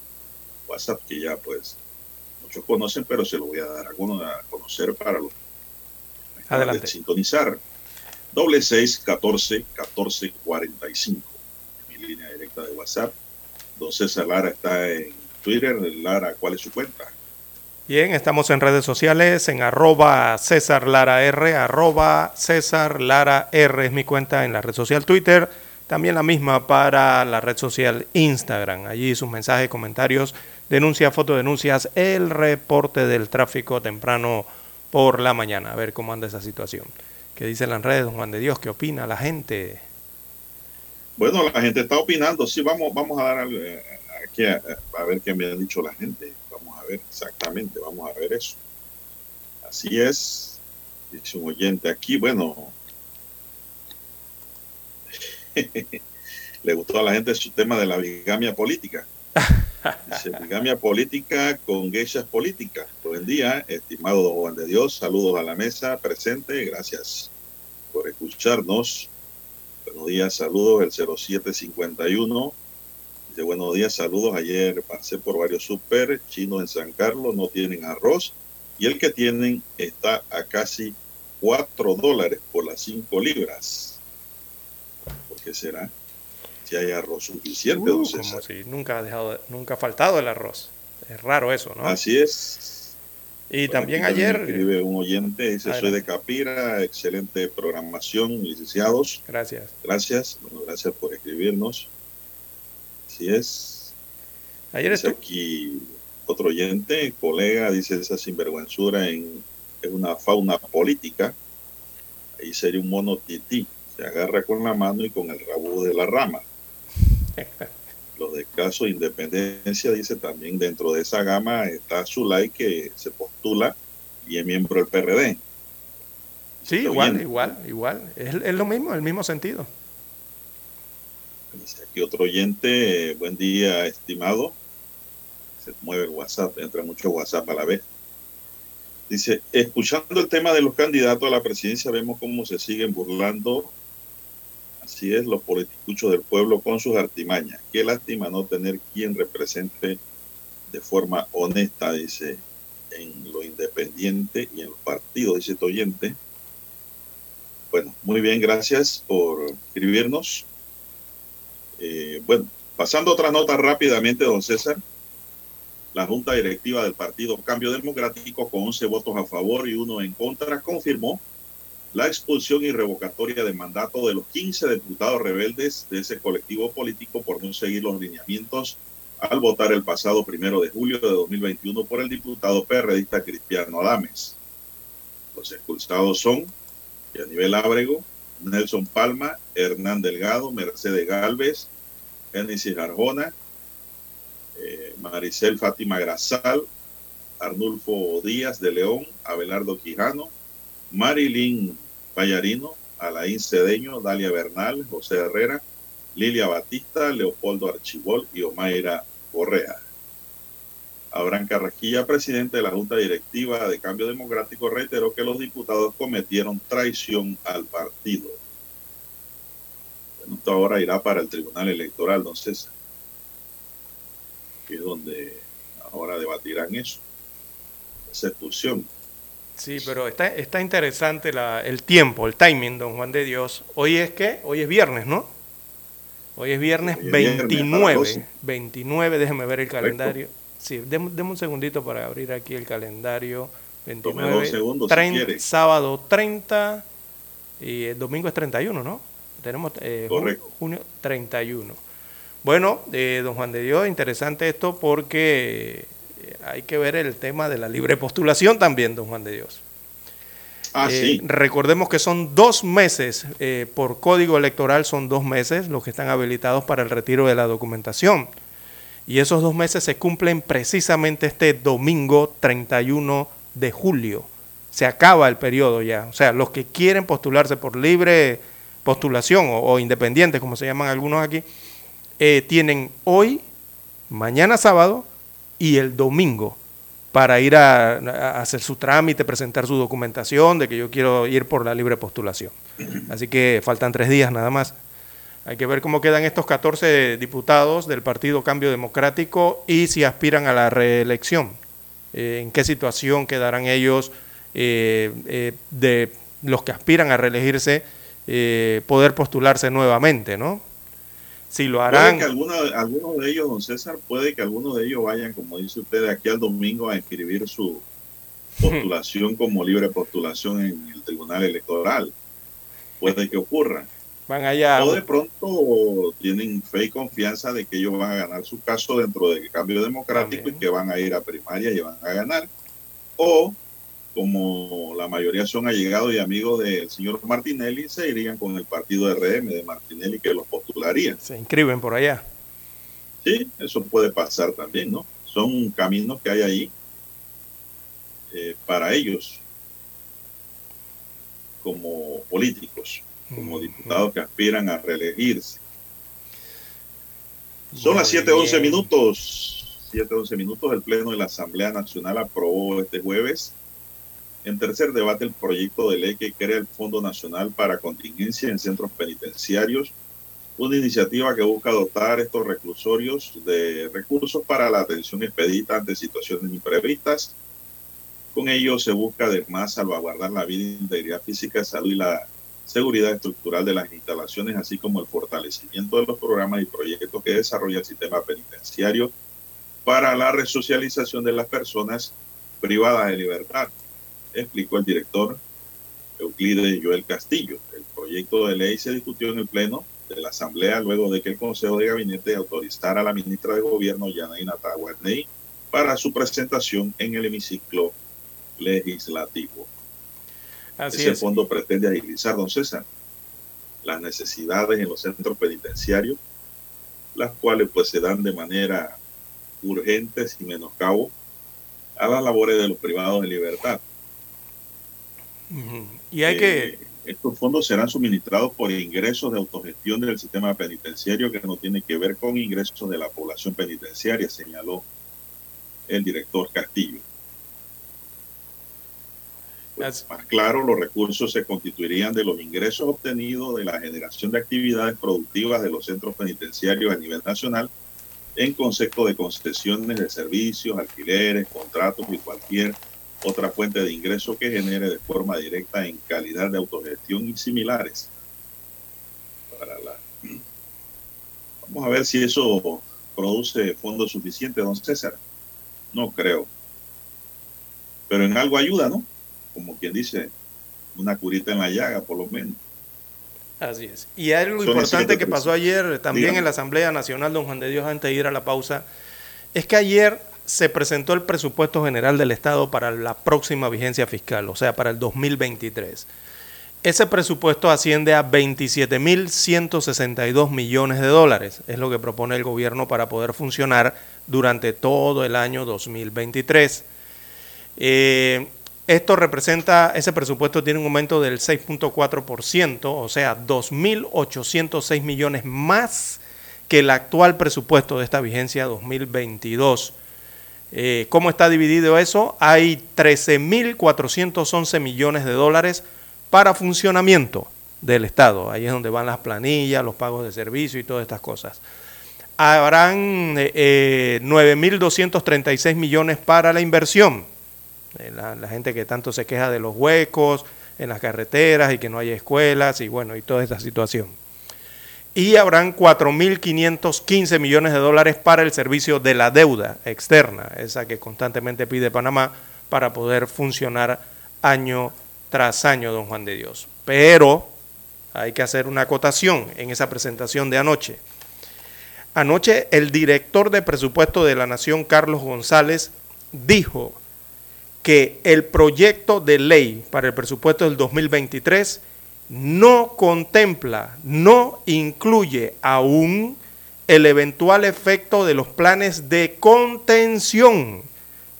S4: WhatsApp que ya pues muchos conocen, pero se lo voy a dar a conocer para los
S5: Adelante.
S4: de sintonizar. Doble seis catorce catorce cuarenta y cinco. Mi línea directa de WhatsApp. Don César Lara está en Twitter. Lara, ¿cuál es su cuenta?
S5: Bien, estamos en redes sociales, en arroba César Lara R, arroba César Lara R es mi cuenta en la red social Twitter, también la misma para la red social Instagram. Allí sus mensajes, comentarios, denuncias, fotodenuncias, el reporte del tráfico temprano por la mañana. A ver cómo anda esa situación. ¿Qué dicen las redes, don Juan de Dios? ¿Qué opina la gente?
S4: Bueno, la gente está opinando. Sí, vamos, vamos a dar eh, aquí a, a ver qué me ha dicho la gente. Vamos a ver exactamente, vamos a ver eso. Así es, dice un oyente aquí. Bueno, [laughs] le gustó a la gente su tema de la bigamia política. Dice, [laughs] bigamia política con geishas políticas. Buen día, estimado don Juan de Dios. Saludos a la mesa presente. Gracias por escucharnos. Buenos días, saludos, el 0751. Dice, buenos días, saludos. Ayer pasé por varios super chinos en San Carlos, no tienen arroz. Y el que tienen está a casi 4 dólares por las 5 libras. ¿Por qué será? Si hay arroz suficiente,
S5: Uh,
S4: don César.
S5: si nunca ha dejado, de- nunca ha faltado el arroz. Es raro eso, ¿no?
S4: Así es.
S5: Y
S4: Por
S5: también ayer,
S4: escribe un oyente, dice, soy de Capira, excelente programación, licenciados.
S5: gracias.
S4: Gracias, bueno, gracias por escribirnos. Así es.
S5: Ayer
S4: Dice aquí otro oyente, colega, dice esa sinvergüenzura en, en una fauna política. Ahí sería un mono tití. Se agarra con la mano y con el rabo de la rama. [laughs] Los de caso de independencia, dice también dentro de esa gama está Zulay que se postula y es miembro del PRD.
S5: Sí, igual, igual, igual. Es, es lo mismo, el mismo sentido.
S4: Dice aquí otro oyente, buen día estimado. Se mueve el WhatsApp, entra mucho WhatsApp a la vez. Dice, escuchando el tema de los candidatos a la presidencia, vemos cómo se siguen burlando. Así es, los politicuchos del pueblo con sus artimañas. Qué lástima no tener quien represente de forma honesta, dice en lo independiente y en los partidos, dice este oyente. Bueno, muy bien, gracias por escribirnos. Eh, bueno, pasando a otra nota rápidamente, don César. La Junta Directiva del Partido Cambio Democrático, con 11 votos a favor y uno en contra, confirmó la expulsión y revocatoria de mandato de los 15 diputados rebeldes de ese colectivo político por no seguir los lineamientos al votar el pasado primero de julio de 2021 por el diputado perredista Cristiano Adames. Los expulsados son y a nivel Ábrego, Nelson Palma, Hernán Delgado, Mercedes Galvez, Génesis Arjona, eh, Maricel Fátima Grasal, Arnulfo Díaz de León, Abelardo Quijano, Marilyn Pallarino, Alain Cedeño, Dalia Bernal, José Herrera, Lilia Batista, Leopoldo Archibol y Omaira Correa. Abraham Carrasquilla, presidente de la Junta Directiva de Cambio Democrático, reiteró que los diputados cometieron traición al partido. Esto ahora irá para el Tribunal Electoral, don César, que es donde ahora debatirán eso, esa expulsión.
S5: Sí, pero está, está interesante la, el tiempo, el timing, don Juan de Dios. Hoy es que, hoy es viernes, ¿no? Hoy es viernes
S4: Hoy es
S5: 29.
S4: viernes,
S5: 29, déjeme ver el
S4: Correcto.
S5: calendario. Sí, deme, deme un segundito para abrir aquí el calendario.
S4: Tome dos
S5: 29,
S4: segundos si
S5: 30,
S4: quiere.
S5: sábado 30 y el domingo es 31, ¿no? Tenemos eh, ju-
S4: Correcto.
S5: junio 31. Bueno, eh, don Juan de Dios, interesante esto porque eh, hay que ver el tema de la libre postulación también, don Juan de Dios.
S4: Ah,
S5: Eh,
S4: sí.
S5: Recordemos que son dos meses, eh, por código electoral son dos meses los que están habilitados para el retiro de la documentación. Y esos dos meses se cumplen precisamente este domingo 31 de julio. Se acaba el periodo ya. O sea, los que quieren postularse por libre postulación o, o independientes, como se llaman algunos aquí, eh, tienen hoy, mañana sábado y el domingo para ir a, hacer su trámite, presentar su documentación de que yo quiero ir por la libre postulación. Así que faltan tres días nada más. Hay que ver cómo quedan estos 14 diputados del Partido Cambio Democrático y si aspiran a la reelección. Eh, en qué situación quedarán ellos eh, eh, de los que aspiran a reelegirse, poder postularse nuevamente, ¿no? Si lo
S4: Puede
S5: harán.
S4: que alguno, algunos de ellos, don César, puede que algunos de ellos vayan, como dice usted, de aquí al domingo a inscribir su postulación como libre postulación en el Tribunal Electoral. Puede que ocurra.
S5: Van allá.
S4: O de pronto tienen fe y confianza de que ellos van a ganar su caso dentro del cambio democrático y que van a ir a primaria y van a ganar. O, como la mayoría son allegados y amigos del señor Martinelli, se irían con el partido RM de Martinelli que los postularía.
S5: Se inscriben por allá.
S4: Sí, eso puede pasar también, ¿no? Son caminos que hay ahí eh, para ellos como políticos, como diputados que aspiran a reelegirse. Son las
S5: Muy
S4: 7:11
S5: bien.
S4: minutos. 7:11 minutos. El Pleno de la Asamblea Nacional aprobó este jueves en tercer debate el proyecto de ley que crea el Fondo Nacional para Contingencia en Centros Penitenciarios, una iniciativa que busca dotar estos reclusorios de recursos para la atención expedita ante situaciones imprevistas. Con ello se busca además salvaguardar la vida, integridad física, salud y la seguridad estructural de las instalaciones, así como el fortalecimiento de los programas y proyectos que desarrolla el sistema penitenciario para la resocialización de las personas privadas de libertad, explicó el director Euclides Joel Castillo. El proyecto de ley se discutió en el Pleno de la Asamblea luego de que el Consejo de Gabinete autorizara a la ministra de Gobierno, Yanaina Tahuarney, para su presentación en el hemiciclo legislativo.
S5: Así
S4: Ese
S5: es.
S4: fondo pretende agilizar, don César, las necesidades en los centros penitenciarios, las cuales pues se dan de manera urgente y menoscabo a las labores de los privados de libertad.
S5: Y hay que.
S4: Eh, estos fondos serán suministrados por ingresos de autogestión del sistema penitenciario que no tiene que ver con ingresos de la población penitenciaria, señaló el director Castillo. Pues, más claro, los recursos se constituirían de los ingresos obtenidos de la generación de actividades productivas de los centros penitenciarios a nivel nacional, en concepto de concesiones de servicios, alquileres, contratos y cualquier otra fuente de ingreso que genere de forma directa en calidad de autogestión y similares. Para la... Vamos a ver si eso produce fondos suficientes, don César. No creo. Pero en algo ayuda, ¿no? Como quien dice, una curita en la llaga, por lo menos.
S5: Así es. Y algo importante que pasó ayer también en la Asamblea Nacional, don Juan de Dios, antes de ir a la pausa, es que ayer se presentó el presupuesto general del Estado para la próxima vigencia fiscal, o sea, para el 2023. Ese presupuesto asciende a 27.162 millones de dólares, es lo que propone el gobierno para poder funcionar durante todo el año 2023. Eh, esto representa, ese presupuesto tiene un aumento del 6.4%, o sea, 2.806 millones más que el actual presupuesto de esta vigencia 2022. Eh, ¿Cómo está dividido eso? Hay 13.411 millones de dólares para funcionamiento del Estado. Ahí es donde van las planillas, los pagos de servicio y todas estas cosas. Habrán eh, 9.236 millones para la inversión eh, la, la, gente que tanto se queja de los huecos en las carreteras y que no hay escuelas y bueno, y toda esta situación. Y habrán 4.515 millones de dólares para el servicio de la deuda externa, esa que constantemente pide Panamá para poder funcionar año tras año, don Juan de Dios. Pero hay que hacer una acotación en esa presentación de anoche. Anoche el director de presupuesto de la Nación, Carlos González, dijo que el proyecto de ley para el presupuesto del 2023 no contempla, no incluye aún el eventual efecto de los planes de contención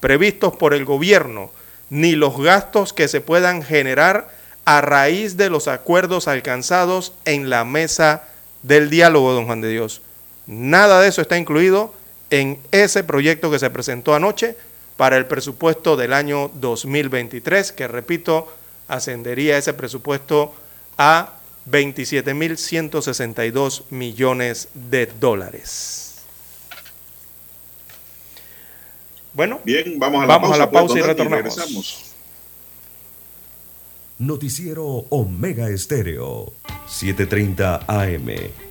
S5: previstos por el gobierno, ni los gastos que se puedan generar a raíz de los acuerdos alcanzados en la mesa del diálogo, don Juan de Dios. Nada de eso está incluido en ese proyecto que se presentó anoche para el presupuesto del año 2023, que repito, ascendería ese presupuesto a 27.162 millones de dólares. Bueno,
S4: bien, vamos a la
S5: vamos
S4: pausa,
S5: a la pausa
S4: pues,
S5: y retornamos.
S4: regresamos.
S2: Noticiero Omega Estéreo, 7:30 AM.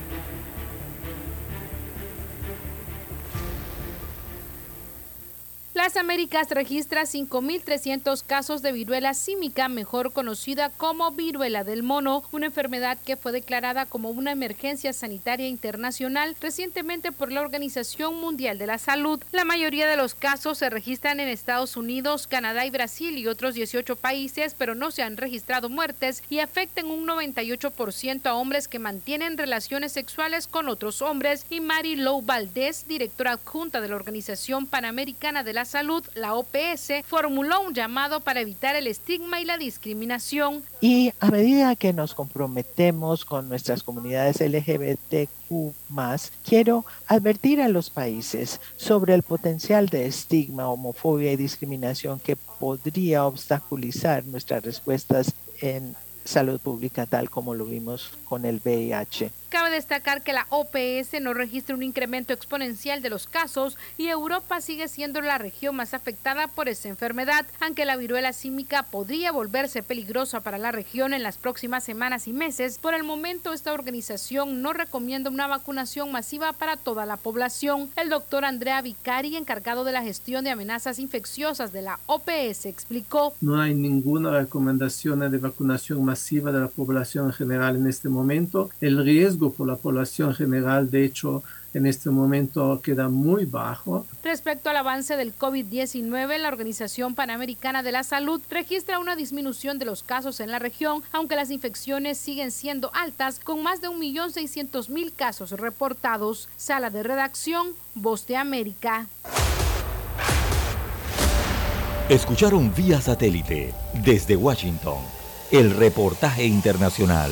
S20: Las Américas registra 5.300 casos de viruela símica, mejor conocida como viruela del mono, una enfermedad que fue declarada como una emergencia sanitaria internacional recientemente por la Organización Mundial de la Salud. La mayoría de los casos se registran en Estados Unidos, Canadá y Brasil y otros 18 países, pero no se han registrado muertes y afectan un 98% a hombres que mantienen relaciones sexuales con otros hombres. Y Mary Lou Valdés, directora adjunta de la Organización Panamericana de la Salud, la OPS, formuló un llamado para evitar el estigma y la discriminación.
S21: Y a medida que nos comprometemos con nuestras comunidades LGBTQ, quiero advertir a los países sobre el potencial de estigma, homofobia y discriminación que podría obstaculizar nuestras respuestas en salud pública, tal como lo vimos con el VIH.
S20: Cabe destacar que la OPS no registra un incremento exponencial de los casos y Europa sigue siendo la región más afectada por esta enfermedad, aunque la viruela símica podría volverse peligrosa para la región en las próximas semanas y meses. Por el momento, esta organización no recomienda una vacunación masiva para toda la población. El doctor Andrea Vicari, encargado de la gestión de amenazas infecciosas de la OPS, explicó.
S22: No hay ninguna recomendación de vacunación masiva de la población en general en este momento. El riesgo
S23: riesgo por la población general, de hecho, en este momento queda muy bajo.
S20: Respecto al avance del COVID-19, la Organización Panamericana de la Salud registra una disminución de los casos en la región, aunque las infecciones siguen siendo altas, con más de 1.600.000 casos reportados. Sala de redacción, Voz de América.
S3: Escucharon vía satélite desde Washington el reportaje internacional.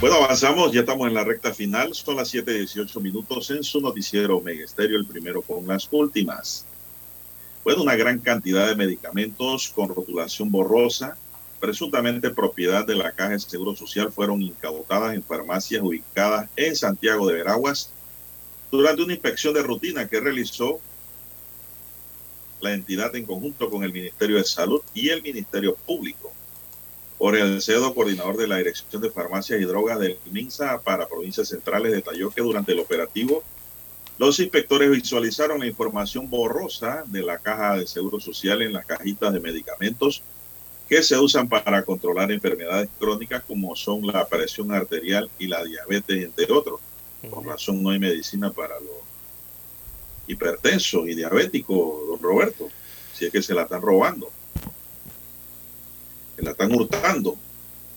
S4: Bueno, avanzamos, ya estamos en la recta final, son las 7.18 minutos en su noticiero Omega Estéreo, el primero con las últimas. Bueno, una gran cantidad de medicamentos con rotulación borrosa, presuntamente propiedad de la Caja de Seguro Social, fueron incautadas en farmacias ubicadas en Santiago de Veraguas durante una inspección de rutina que realizó la entidad en conjunto con el Ministerio de Salud y el Ministerio Público. Por el CEDO, coordinador de la Dirección de Farmacias y Drogas del MINSA para Provincias Centrales, detalló que durante el operativo los inspectores visualizaron la información borrosa de la caja de seguro social en las cajitas de medicamentos que se usan para controlar enfermedades crónicas como son la presión arterial y la diabetes, entre otros. Por razón no hay medicina para los hipertensos y diabéticos, don Roberto, si es que se la están robando la están hurtando.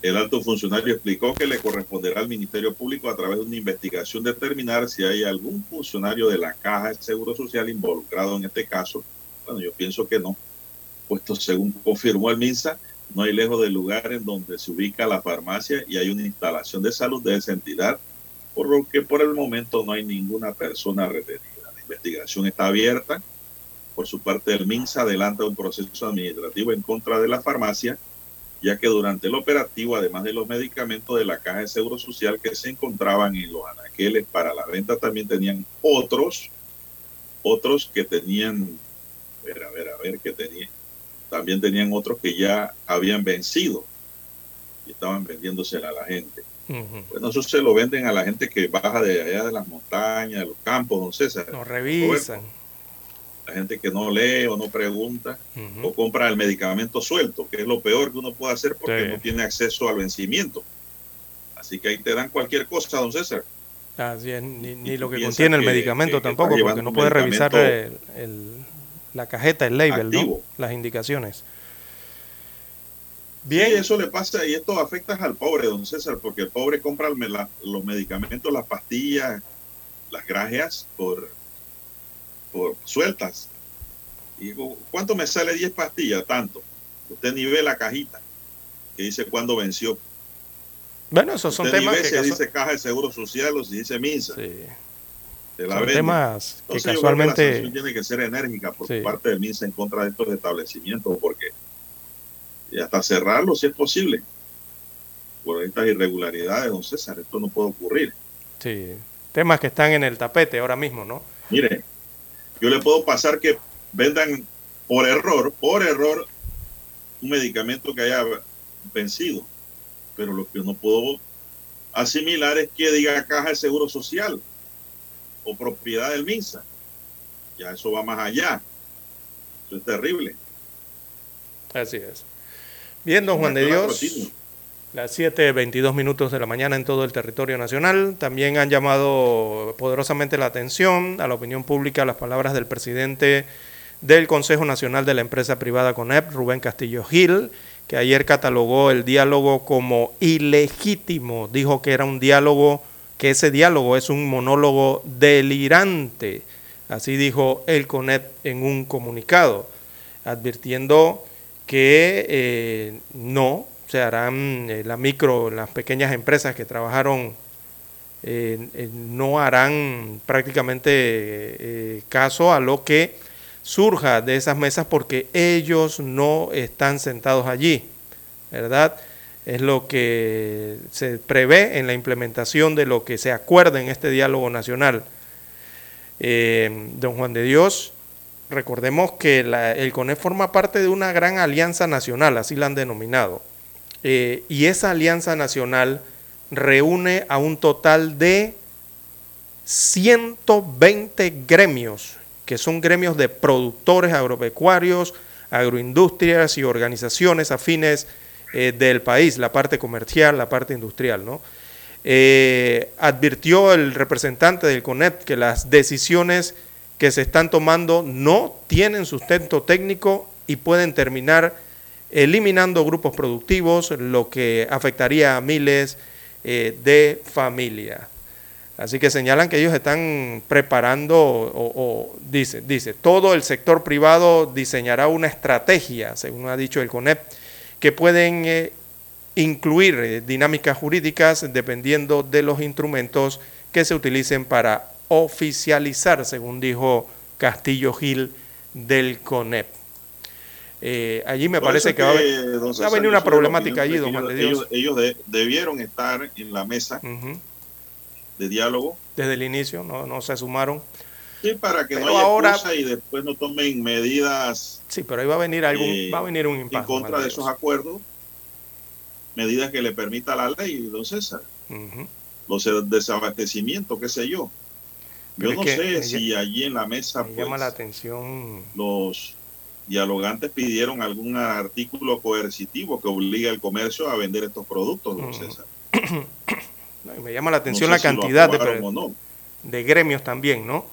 S4: El alto funcionario explicó que le corresponderá al Ministerio Público a través de una investigación determinar si hay algún funcionario de la Caja de Seguro Social involucrado en este caso. Bueno, yo pienso que no, puesto según confirmó el MINSA, no hay lejos del lugar en donde se ubica la farmacia y hay una instalación de salud de esa entidad, por lo que por el momento no hay ninguna persona retenida. La investigación está abierta. Por su parte, el MINSA adelanta un proceso administrativo en contra de la farmacia ya que durante el operativo, además de los medicamentos de la Caja de Seguro Social que se encontraban en los anaqueles para la venta, también tenían otros, otros que tenían, a ver, a ver, a ver, que tenían, también tenían otros que ya habían vencido y estaban vendiéndosela a la gente. Bueno, eso se lo venden a la gente que baja de allá de las montañas, de los campos, don César.
S5: Lo revisan.
S4: La gente que no lee o no pregunta o compra el medicamento suelto, que es lo peor que uno puede hacer porque
S5: Sí.
S4: no tiene acceso al vencimiento. Así que ahí te dan cualquier cosa, don César.
S5: Así es, ni, ni lo que contiene el
S4: que-
S5: medicamento
S4: que-
S5: tampoco, porque no
S4: un
S5: puedes revisar el, el- la cajeta, el label, ¿no? Las indicaciones.
S4: Bien, eso le pasa y esto afecta al pobre, don César, porque el pobre compra la- los medicamentos, las pastillas, las grajeas por, por sueltas. Y digo, ¿cuánto me sale 10 pastillas? Tanto. Usted ni ve la cajita que dice cuándo venció.
S5: Bueno, esos son
S4: Usted ni
S5: temas
S4: ve
S5: que
S4: si dice Caja de Seguro Social o si dice MINSA. Te la
S5: son temas que
S4: Entonces, yo creo
S5: casualmente...
S4: la tiene que ser enérgica por
S5: Sí.
S4: parte del MINSA en contra de estos establecimientos, porque y hasta cerrarlos si es posible. Por estas irregularidades, don César, esto no puede ocurrir.
S5: Sí, temas que están en el tapete ahora mismo, ¿no?
S4: Mire, yo le puedo pasar que vendan por error, por error, un medicamento que haya vencido. Pero lo que no puedo asimilar es que diga caja de seguro social o propiedad del MINSA. Ya eso va más allá. Eso es terrible.
S5: Así es. Bien, don Juan de Dios. Las 7.22 minutos de la mañana en todo el territorio nacional. También han llamado poderosamente la atención a la opinión pública las palabras del presidente del Consejo Nacional de la Empresa Privada CONEP, Rubén Castillo Gil, que ayer catalogó el diálogo como ilegítimo, dijo que era un diálogo, que ese diálogo es un monólogo delirante, así dijo el CONET en un comunicado, advirtiendo que eh, no se harán eh, la micro, las pequeñas empresas que trabajaron eh, eh, no harán prácticamente eh, caso a lo que surja de esas mesas porque ellos no están sentados allí, ¿verdad? Es lo que se prevé en la implementación de lo que se acuerda en este diálogo nacional. don Juan de Dios, recordemos que el CONE forma parte de una gran alianza nacional, así la han denominado. Y esa alianza nacional reúne a un total de 120 gremios, que son gremios de productores agropecuarios, agroindustrias y organizaciones afines eh, del país, la parte comercial, la parte industrial. ¿no? Eh, advirtió el representante del CONEP que las decisiones que se están tomando no tienen sustento técnico y pueden terminar eliminando grupos productivos, lo que afectaría a miles eh, de familias. Así que señalan que ellos están preparando, o, dice, dice, todo el sector privado diseñará una estrategia, según ha dicho el CONEP, que pueden eh, incluir eh, dinámicas jurídicas dependiendo de los instrumentos que se utilicen para oficializar, según dijo Castillo Gil del CONEP. Eh, allí me parece que, va a, haber- va venir una problemática allí, don Juan de
S4: ellos-
S5: Dios.
S4: Ellos, de- debieron estar en la mesa de diálogo.
S5: Desde el inicio, no, no se sumaron.
S4: Sí, para que
S5: Pero
S4: no haya
S5: ahora-
S4: y después no tomen medidas
S5: Sí, pero ahí va a venir algún,
S4: eh,
S5: va a venir un
S4: en
S5: impasse.
S4: contra de esos acuerdos, medidas que le permita la ley, don César.
S5: Ujú.
S4: Los desabastecimientos, qué sé yo.
S5: Pero
S4: Yo no
S5: que
S4: sé si allí en la mesa
S5: Me llama la
S4: pues,
S5: atención.
S4: los dialogantes pidieron algún artículo coercitivo que obligue al comercio a vender estos productos, don
S5: Mm.
S4: César. [clears throat]
S5: me llama la atención
S4: No
S5: la
S4: si
S5: cantidad de,
S4: no.
S5: de gremios también, ¿no?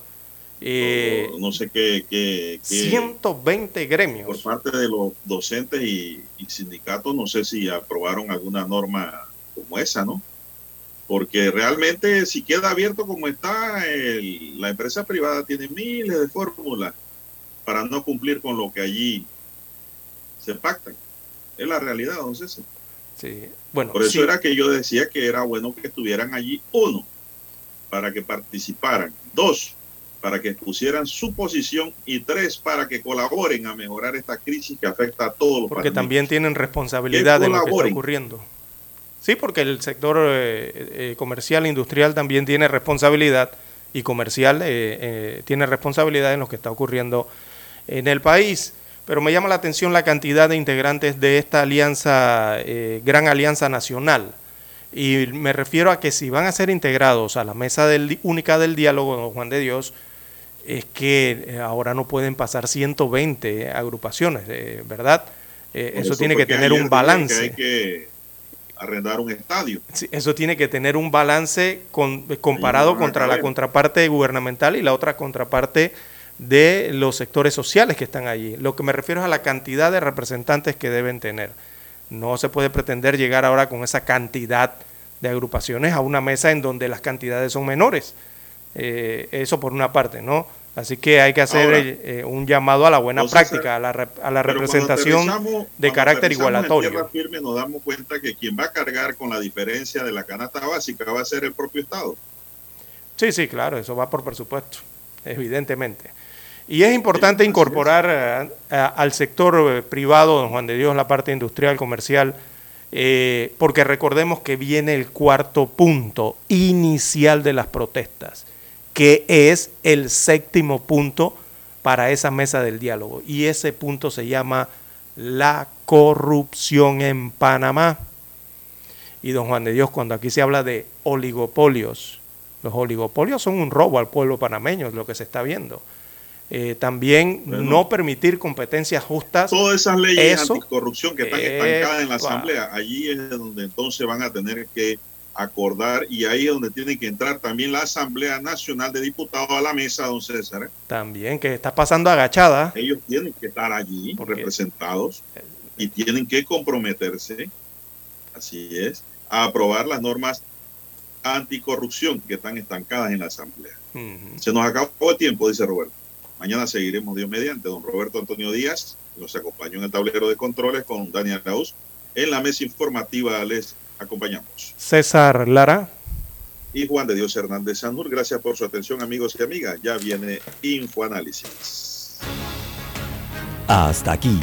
S5: Eh,
S4: no sé qué, qué- qué-
S5: 120 gremios.
S4: por parte de los docentes y, y sindicatos, no sé si aprobaron alguna norma como esa, ¿no? Porque realmente si queda abierto como está, el- la empresa privada tiene miles de fórmulas para no cumplir con lo que allí se pacta. Es la realidad, don César.
S5: Sí. Bueno,
S4: Por eso
S5: sí,
S4: era que yo decía que era bueno que estuvieran allí, uno, para que participaran, dos, para que pusieran su posición y tres, para que colaboren a mejorar esta crisis que afecta a todos los
S5: porque también tienen responsabilidad en lo que está ocurriendo. Sí, porque el sector eh, eh, comercial e industrial también tiene responsabilidad y comercial eh, eh, tiene responsabilidad en lo que está ocurriendo en el país. Pero me llama la atención la cantidad de integrantes de esta alianza, eh, gran alianza nacional. Y me refiero a que si van a ser integrados a la mesa del, única del diálogo, don Juan de Dios, es que eh, ahora no pueden pasar 120 agrupaciones, eh, ¿verdad? Eh, eso tiene que tener un balance.
S4: Que hay que arrendar un estadio.
S5: Sí, eso tiene que tener un balance con- comparado contra la contraparte gubernamental y la otra contraparte de los sectores sociales que están allí. Lo que me refiero es a la cantidad de representantes que deben tener. No se puede pretender llegar ahora con esa cantidad de agrupaciones a una mesa en donde las cantidades son menores. Eh, eso por una parte, ¿no? Así que hay que hacer
S4: Ahora,
S5: eh, un llamado a la buena práctica, a la, a la representación de carácter
S4: en
S5: igualatorio.
S4: tierra firme nos damos cuenta que quien va a cargar con la diferencia de la canasta básica va a ser el propio Estado.
S5: Sí, sí, claro, eso va por presupuesto, evidentemente. Y es importante incorporar eh, al sector eh, privado, don Juan de Dios, la parte industrial, comercial, eh, porque recordemos que viene el cuarto punto inicial de las protestas, que es el séptimo punto para esa mesa del diálogo. Y ese punto se llama la corrupción en Panamá. Y don Juan de Dios, cuando aquí se habla de oligopolios, los oligopolios son un robo al pueblo panameño, es lo que se está viendo. Eh, también
S4: Bueno.
S5: no permitir competencias justas.
S4: Todas esas leyes
S5: Eso,
S4: anticorrupción que están estancadas en la. Asamblea, allí es donde entonces van a tener que acordar y ahí es donde tiene que entrar también la Asamblea Nacional de Diputados a la mesa, don César. ¿eh?
S5: También que está pasando agachada.
S4: Ellos tienen que estar allí representados. y tienen que comprometerse, así es, a aprobar las normas anticorrupción que están estancadas en la Asamblea. Se nos acabó el tiempo, dice Roberto. Mañana seguiremos Dios mediante. Don Roberto Antonio Díaz nos acompañó en el tablero de controles con Daniel Arauz. En la mesa informativa les acompañamos.
S5: César Lara.
S4: Y Juan de Dios Hernández Sanur. Gracias por su atención, amigos y amigas. Ya viene Infoanálisis.
S24: Hasta aquí